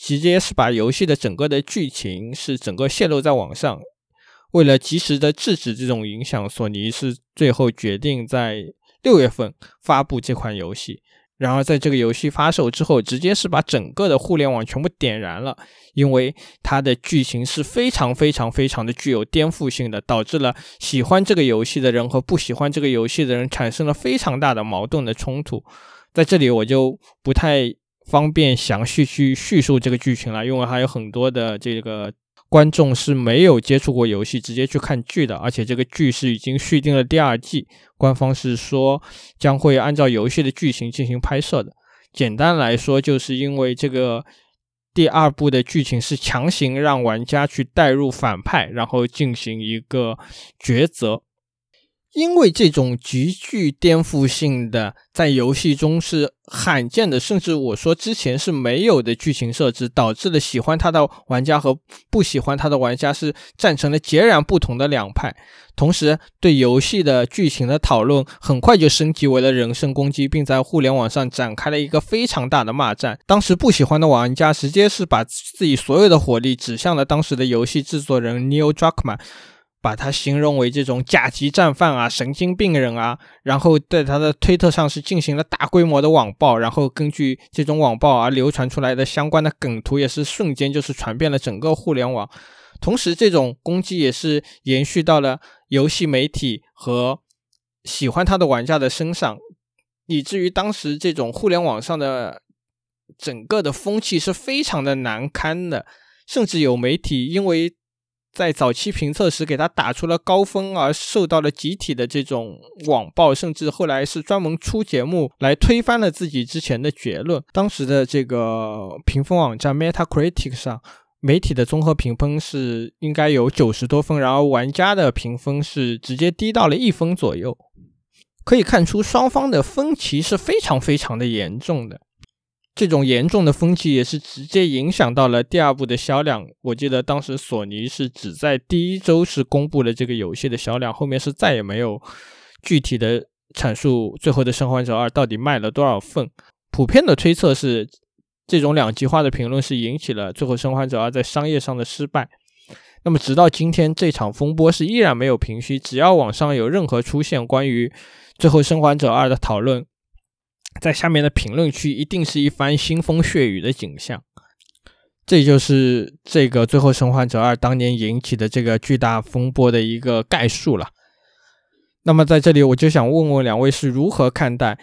直接是把游戏的整个的剧情是整个泄露在网上。为了及时的制止这种影响，索尼是最后决定在六月份发布这款游戏。然而，在这个游戏发售之后，直接是把整个的互联网全部点燃了，因为它的剧情是非常非常非常的具有颠覆性的，导致了喜欢这个游戏的人和不喜欢这个游戏的人产生了非常大的矛盾的冲突。在这里，我就不太方便详细去叙述这个剧情了，因为还有很多的这个。观众是没有接触过游戏，直接去看剧的，而且这个剧是已经续订了第二季，官方是说将会按照游戏的剧情进行拍摄的。简单来说，就是因为这个第二部的剧情是强行让玩家去带入反派，然后进行一个抉择。因为这种极具颠覆性的，在游戏中是罕见的，甚至我说之前是没有的剧情设置，导致了喜欢它的玩家和不喜欢它的玩家是站成了截然不同的两派。同时，对游戏的剧情的讨论很快就升级为了人身攻击，并在互联网上展开了一个非常大的骂战。当时不喜欢的玩家直接是把自己所有的火力指向了当时的游戏制作人 Neil Druckmann。把他形容为这种甲级战犯啊、神经病人啊，然后在他的推特上是进行了大规模的网暴，然后根据这种网暴而流传出来的相关的梗图，也是瞬间就是传遍了整个互联网。同时，这种攻击也是延续到了游戏媒体和喜欢他的玩家的身上，以至于当时这种互联网上的整个的风气是非常的难堪的，甚至有媒体因为。在早期评测时给他打出了高分，而受到了集体的这种网暴，甚至后来是专门出节目来推翻了自己之前的结论。当时的这个评分网站 Metacritic 上，媒体的综合评分是应该有九十多分，然后玩家的评分是直接低到了一分左右。可以看出双方的分歧是非常非常的严重的。这种严重的风气也是直接影响到了第二部的销量。我记得当时索尼是只在第一周是公布了这个游戏的销量，后面是再也没有具体的阐述最后的《生还者二》到底卖了多少份。普遍的推测是，这种两极化的评论是引起了最后《生还者二》在商业上的失败。那么直到今天，这场风波是依然没有平息。只要网上有任何出现关于最后《生还者二》的讨论，在下面的评论区一定是一番腥风血雨的景象。这就是这个《最后生还者二》当年引起的这个巨大风波的一个概述了。那么在这里，我就想问问两位是如何看待《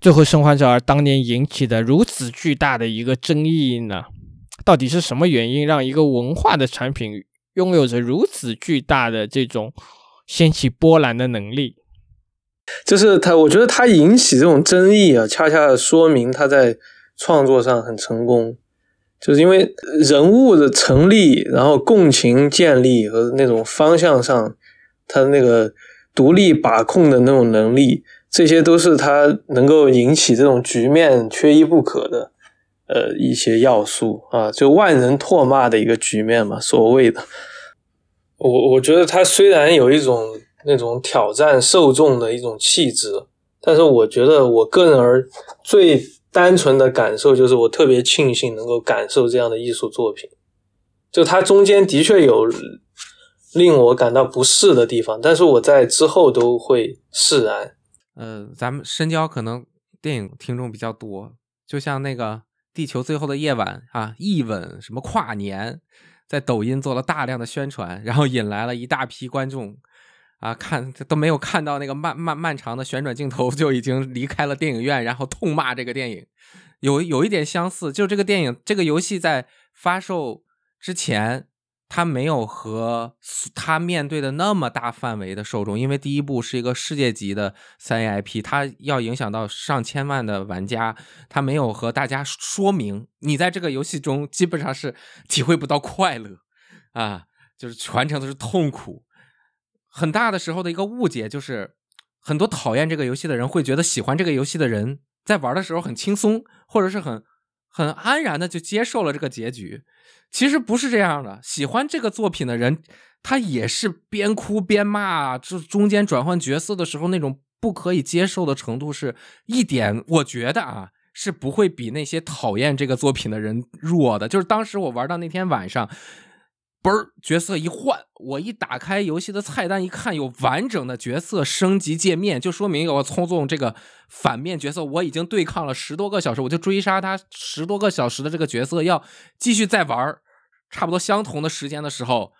最后生还者二》当年引起的如此巨大的一个争议呢？到底是什么原因让一个文化的产品拥有着如此巨大的这种掀起波澜的能力？就是他，我觉得他引起这种争议啊，恰恰说明他在创作上很成功，就是因为人物的成立，然后共情建立和那种方向上，他那个独立把控的那种能力，这些都是他能够引起这种局面缺一不可的呃一些要素啊，就万人唾骂的一个局面嘛，所谓的。我我觉得他虽然有一种。那种挑战受众的一种气质，但是我觉得我个人而最单纯的感受就是，我特别庆幸能够感受这样的艺术作品。就它中间的确有令我感到不适的地方，但是我在之后都会释然。呃，咱们深交可能电影听众比较多，就像那个《地球最后的夜晚》啊，一吻什么跨年，在抖音做了大量的宣传，然后引来了一大批观众。啊，看都没有看到那个漫漫漫长的旋转镜头，就已经离开了电影院，然后痛骂这个电影，有有一点相似。就这个电影，这个游戏在发售之前，它没有和它面对的那么大范围的受众，因为第一部是一个世界级的三 A IP，它要影响到上千万的玩家，它没有和大家说明，你在这个游戏中基本上是体会不到快乐啊，就是全程都是痛苦。很大的时候的一个误解就是，很多讨厌这个游戏的人会觉得喜欢这个游戏的人在玩的时候很轻松，或者是很很安然的就接受了这个结局。其实不是这样的，喜欢这个作品的人，他也是边哭边骂，就中间转换角色的时候那种不可以接受的程度，是一点我觉得啊是不会比那些讨厌这个作品的人弱的。就是当时我玩到那天晚上。嘣儿，角色一换，我一打开游戏的菜单，一看有完整的角色升级界面，就说明我操纵这个反面角色，我已经对抗了十多个小时，我就追杀他十多个小时的这个角色，要继续再玩差不多相同的时间的时候，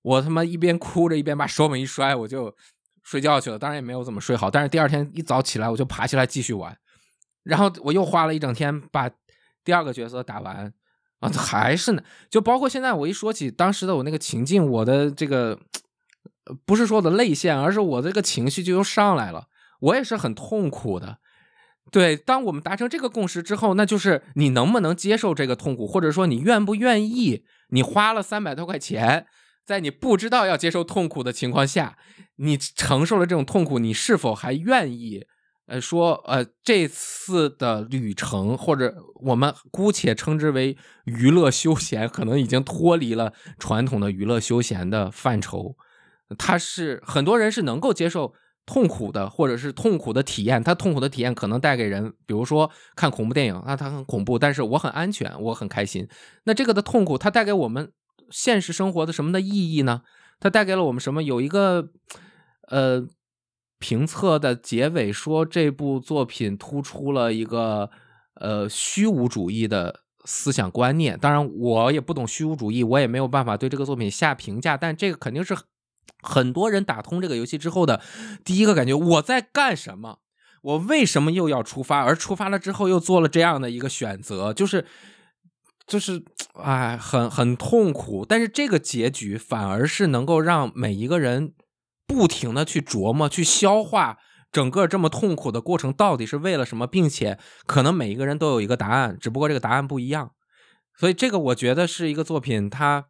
我他妈一边哭着一边把手柄一摔，我就睡觉去了。当然也没有怎么睡好，但是第二天一早起来，我就爬起来继续玩，然后我又花了一整天把第二个角色打完。啊，还是呢，就包括现在，我一说起当时的我那个情境，我的这个不是说我的泪腺，而是我这个情绪就又上来了。我也是很痛苦的。对，当我们达成这个共识之后，那就是你能不能接受这个痛苦，或者说你愿不愿意？你花了三百多块钱，在你不知道要接受痛苦的情况下，你承受了这种痛苦，你是否还愿意？呃，说呃，这次的旅程，或者我们姑且称之为娱乐休闲，可能已经脱离了传统的娱乐休闲的范畴。它是很多人是能够接受痛苦的，或者是痛苦的体验。他痛苦的体验可能带给人，比如说看恐怖电影，那它很恐怖，但是我很安全，我很开心。那这个的痛苦，它带给我们现实生活的什么的意义呢？它带给了我们什么？有一个呃。评测的结尾说，这部作品突出了一个呃虚无主义的思想观念。当然，我也不懂虚无主义，我也没有办法对这个作品下评价。但这个肯定是很多人打通这个游戏之后的第一个感觉：我在干什么？我为什么又要出发？而出发了之后又做了这样的一个选择，就是就是哎，很很痛苦。但是这个结局反而是能够让每一个人。不停的去琢磨、去消化整个这么痛苦的过程到底是为了什么，并且可能每一个人都有一个答案，只不过这个答案不一样。所以这个我觉得是一个作品，它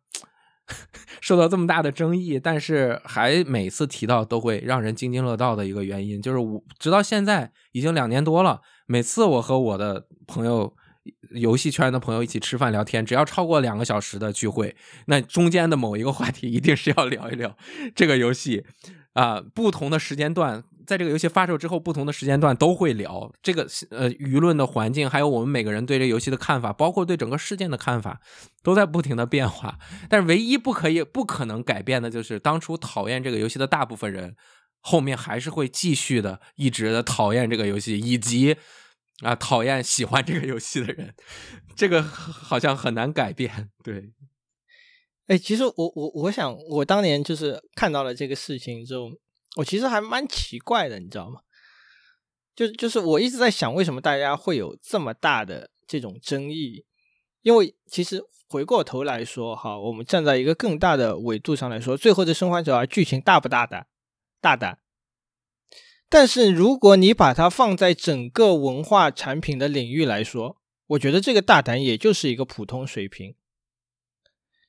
受到这么大的争议，但是还每次提到都会让人津津乐道的一个原因，就是我直到现在已经两年多了，每次我和我的朋友。游戏圈的朋友一起吃饭聊天，只要超过两个小时的聚会，那中间的某一个话题一定是要聊一聊这个游戏啊。不同的时间段，在这个游戏发售之后，不同的时间段都会聊这个呃舆论的环境，还有我们每个人对这游戏的看法，包括对整个事件的看法，都在不停的变化。但是唯一不可以、不可能改变的就是，当初讨厌这个游戏的大部分人，后面还是会继续的一直的讨厌这个游戏，以及。啊，讨厌喜欢这个游戏的人，这个好像很难改变。对，哎，其实我我我想，我当年就是看到了这个事情之后，我其实还蛮奇怪的，你知道吗？就就是我一直在想，为什么大家会有这么大的这种争议？因为其实回过头来说，哈，我们站在一个更大的维度上来说，最后的生还者啊，剧情大不大胆？大胆。但是如果你把它放在整个文化产品的领域来说，我觉得这个大胆也就是一个普通水平。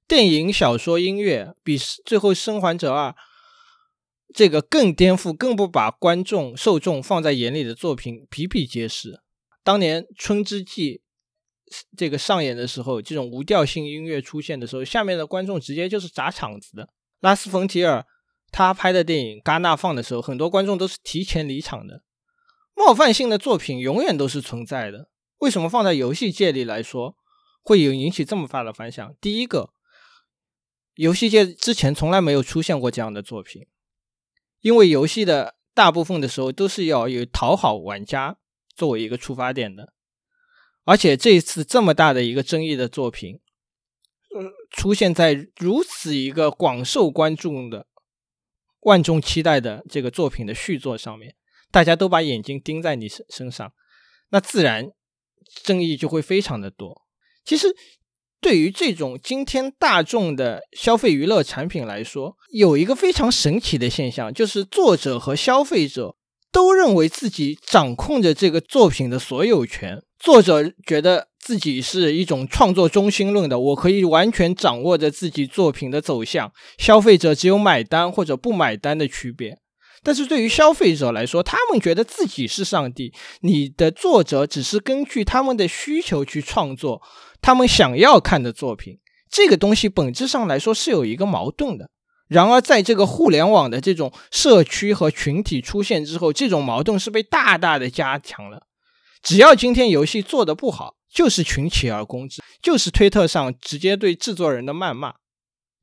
电影、小说、音乐比最后《生还者二》这个更颠覆、更不把观众受众放在眼里的作品比比皆是。当年《春之祭》这个上演的时候，这种无调性音乐出现的时候，下面的观众直接就是砸场子的。拉斯冯提尔。他拍的电影戛纳放的时候，很多观众都是提前离场的。冒犯性的作品永远都是存在的。为什么放在游戏界里来说会有引起这么大的反响？第一个，游戏界之前从来没有出现过这样的作品，因为游戏的大部分的时候都是要有讨好玩家作为一个出发点的。而且这一次这么大的一个争议的作品，呃，出现在如此一个广受关注的。万众期待的这个作品的续作上面，大家都把眼睛盯在你身身上，那自然争议就会非常的多。其实，对于这种今天大众的消费娱乐产品来说，有一个非常神奇的现象，就是作者和消费者都认为自己掌控着这个作品的所有权。作者觉得。自己是一种创作中心论的，我可以完全掌握着自己作品的走向，消费者只有买单或者不买单的区别。但是对于消费者来说，他们觉得自己是上帝，你的作者只是根据他们的需求去创作他们想要看的作品，这个东西本质上来说是有一个矛盾的。然而，在这个互联网的这种社区和群体出现之后，这种矛盾是被大大的加强了。只要今天游戏做的不好，就是群起而攻之，就是推特上直接对制作人的谩骂。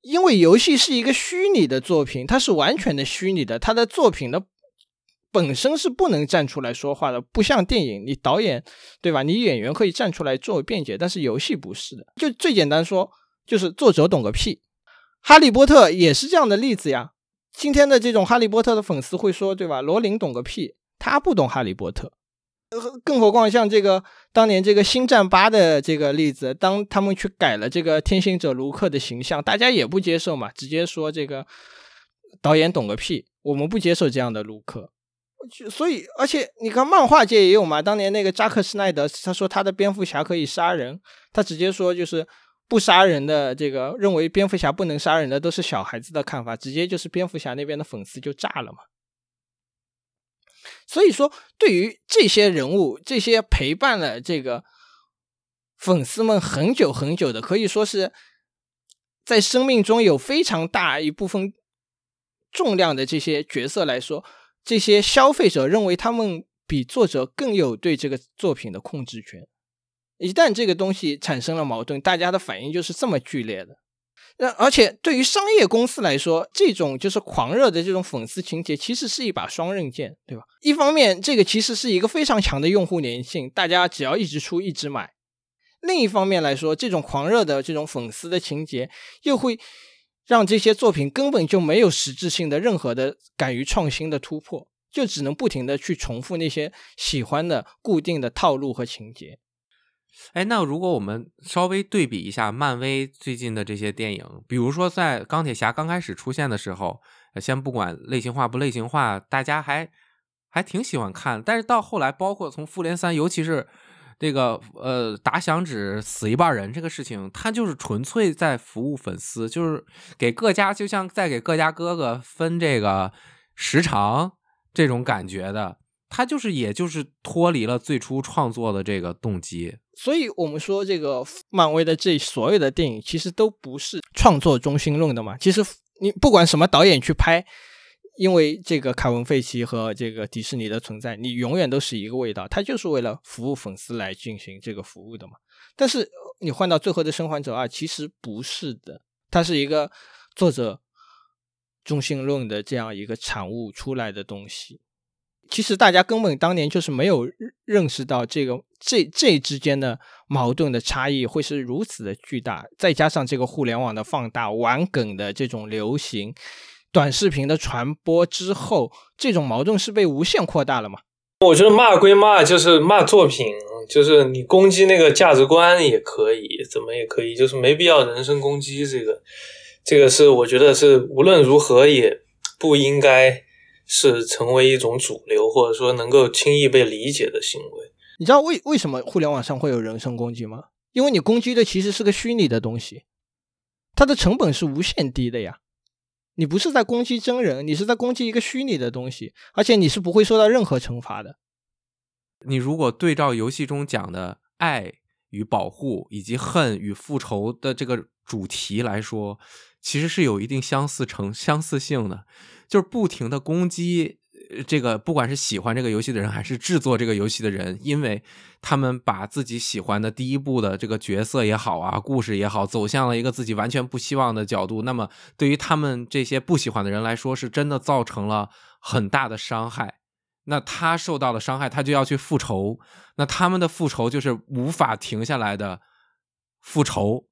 因为游戏是一个虚拟的作品，它是完全的虚拟的，它的作品的本身是不能站出来说话的，不像电影，你导演对吧？你演员可以站出来作为辩解，但是游戏不是的。就最简单说，就是作者懂个屁。哈利波特也是这样的例子呀。今天的这种哈利波特的粉丝会说，对吧？罗琳懂个屁，他不懂哈利波特。更何况像这个当年这个《星战八》的这个例子，当他们去改了这个天行者卢克的形象，大家也不接受嘛，直接说这个导演懂个屁，我们不接受这样的卢克。所以，而且你看漫画界也有嘛，当年那个扎克施奈德他说他的蝙蝠侠可以杀人，他直接说就是不杀人的这个认为蝙蝠侠不能杀人的都是小孩子的看法，直接就是蝙蝠侠那边的粉丝就炸了嘛。所以说，对于这些人物，这些陪伴了这个粉丝们很久很久的，可以说是在生命中有非常大一部分重量的这些角色来说，这些消费者认为他们比作者更有对这个作品的控制权。一旦这个东西产生了矛盾，大家的反应就是这么剧烈的。那而且对于商业公司来说，这种就是狂热的这种粉丝情节，其实是一把双刃剑，对吧？一方面，这个其实是一个非常强的用户粘性，大家只要一直出一直买；另一方面来说，这种狂热的这种粉丝的情节，又会让这些作品根本就没有实质性的任何的敢于创新的突破，就只能不停的去重复那些喜欢的固定的套路和情节。哎，那如果我们稍微对比一下漫威最近的这些电影，比如说在钢铁侠刚开始出现的时候，先不管类型化不类型化，大家还还挺喜欢看。但是到后来，包括从复联三，尤其是这个呃打响指死一半人这个事情，他就是纯粹在服务粉丝，就是给各家就像在给各家哥哥分这个时长这种感觉的，他就是也就是脱离了最初创作的这个动机。所以我们说这个漫威的这所有的电影其实都不是创作中心论的嘛。其实你不管什么导演去拍。因为这个凯文·费奇和这个迪士尼的存在，你永远都是一个味道，它就是为了服务粉丝来进行这个服务的嘛。但是你换到最后的《生还者二》，其实不是的，它是一个作者中心论的这样一个产物出来的东西。其实大家根本当年就是没有认识到这个这这之间的矛盾的差异会是如此的巨大，再加上这个互联网的放大、玩梗的这种流行。短视频的传播之后，这种矛盾是被无限扩大了嘛？我觉得骂归骂，就是骂作品，就是你攻击那个价值观也可以，怎么也可以，就是没必要人身攻击。这个，这个是我觉得是无论如何也不应该是成为一种主流，或者说能够轻易被理解的行为。你知道为为什么互联网上会有人身攻击吗？因为你攻击的其实是个虚拟的东西，它的成本是无限低的呀。你不是在攻击真人，你是在攻击一个虚拟的东西，而且你是不会受到任何惩罚的。你如果对照游戏中讲的爱与保护以及恨与复仇的这个主题来说，其实是有一定相似成相似性的，就是不停的攻击。这个不管是喜欢这个游戏的人，还是制作这个游戏的人，因为他们把自己喜欢的第一部的这个角色也好啊，故事也好，走向了一个自己完全不希望的角度。那么，对于他们这些不喜欢的人来说，是真的造成了很大的伤害。那他受到了伤害，他就要去复仇。那他们的复仇就是无法停下来的复仇，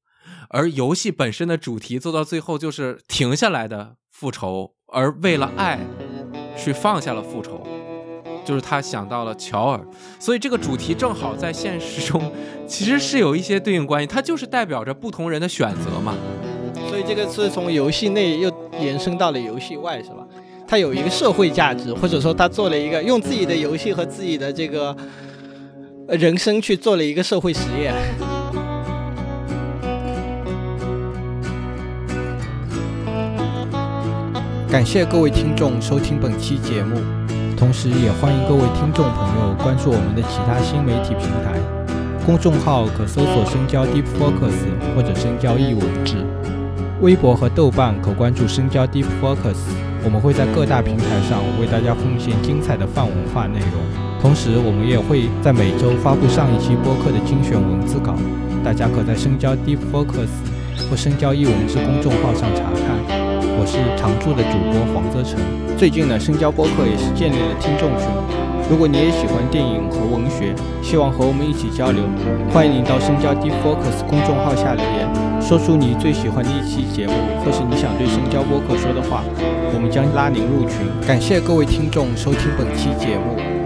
而游戏本身的主题做到最后就是停下来的复仇，而为了爱。去放下了复仇，就是他想到了乔尔，所以这个主题正好在现实中其实是有一些对应关系，它就是代表着不同人的选择嘛。所以这个是从游戏内又延伸到了游戏外，是吧？它有一个社会价值，或者说他做了一个用自己的游戏和自己的这个人生去做了一个社会实验。感谢各位听众收听本期节目，同时也欢迎各位听众朋友关注我们的其他新媒体平台。公众号可搜索“深交 Deep Focus” 或者“深交易文字”，微博和豆瓣可关注“深交 Deep Focus”。我们会在各大平台上为大家奉献精彩的泛文化内容，同时我们也会在每周发布上一期播客的精选文字稿，大家可在“深交 Deep Focus” 或“深交易文字”公众号上查看。我是常驻的主播黄泽成。最近呢，深交播客也是建立了听众群。如果你也喜欢电影和文学，希望和我们一起交流，欢迎您到深交 Defocus 公众号下留言，说出你最喜欢的一期节目，或是你想对深交播客说的话，我们将拉您入群。感谢各位听众收听本期节目。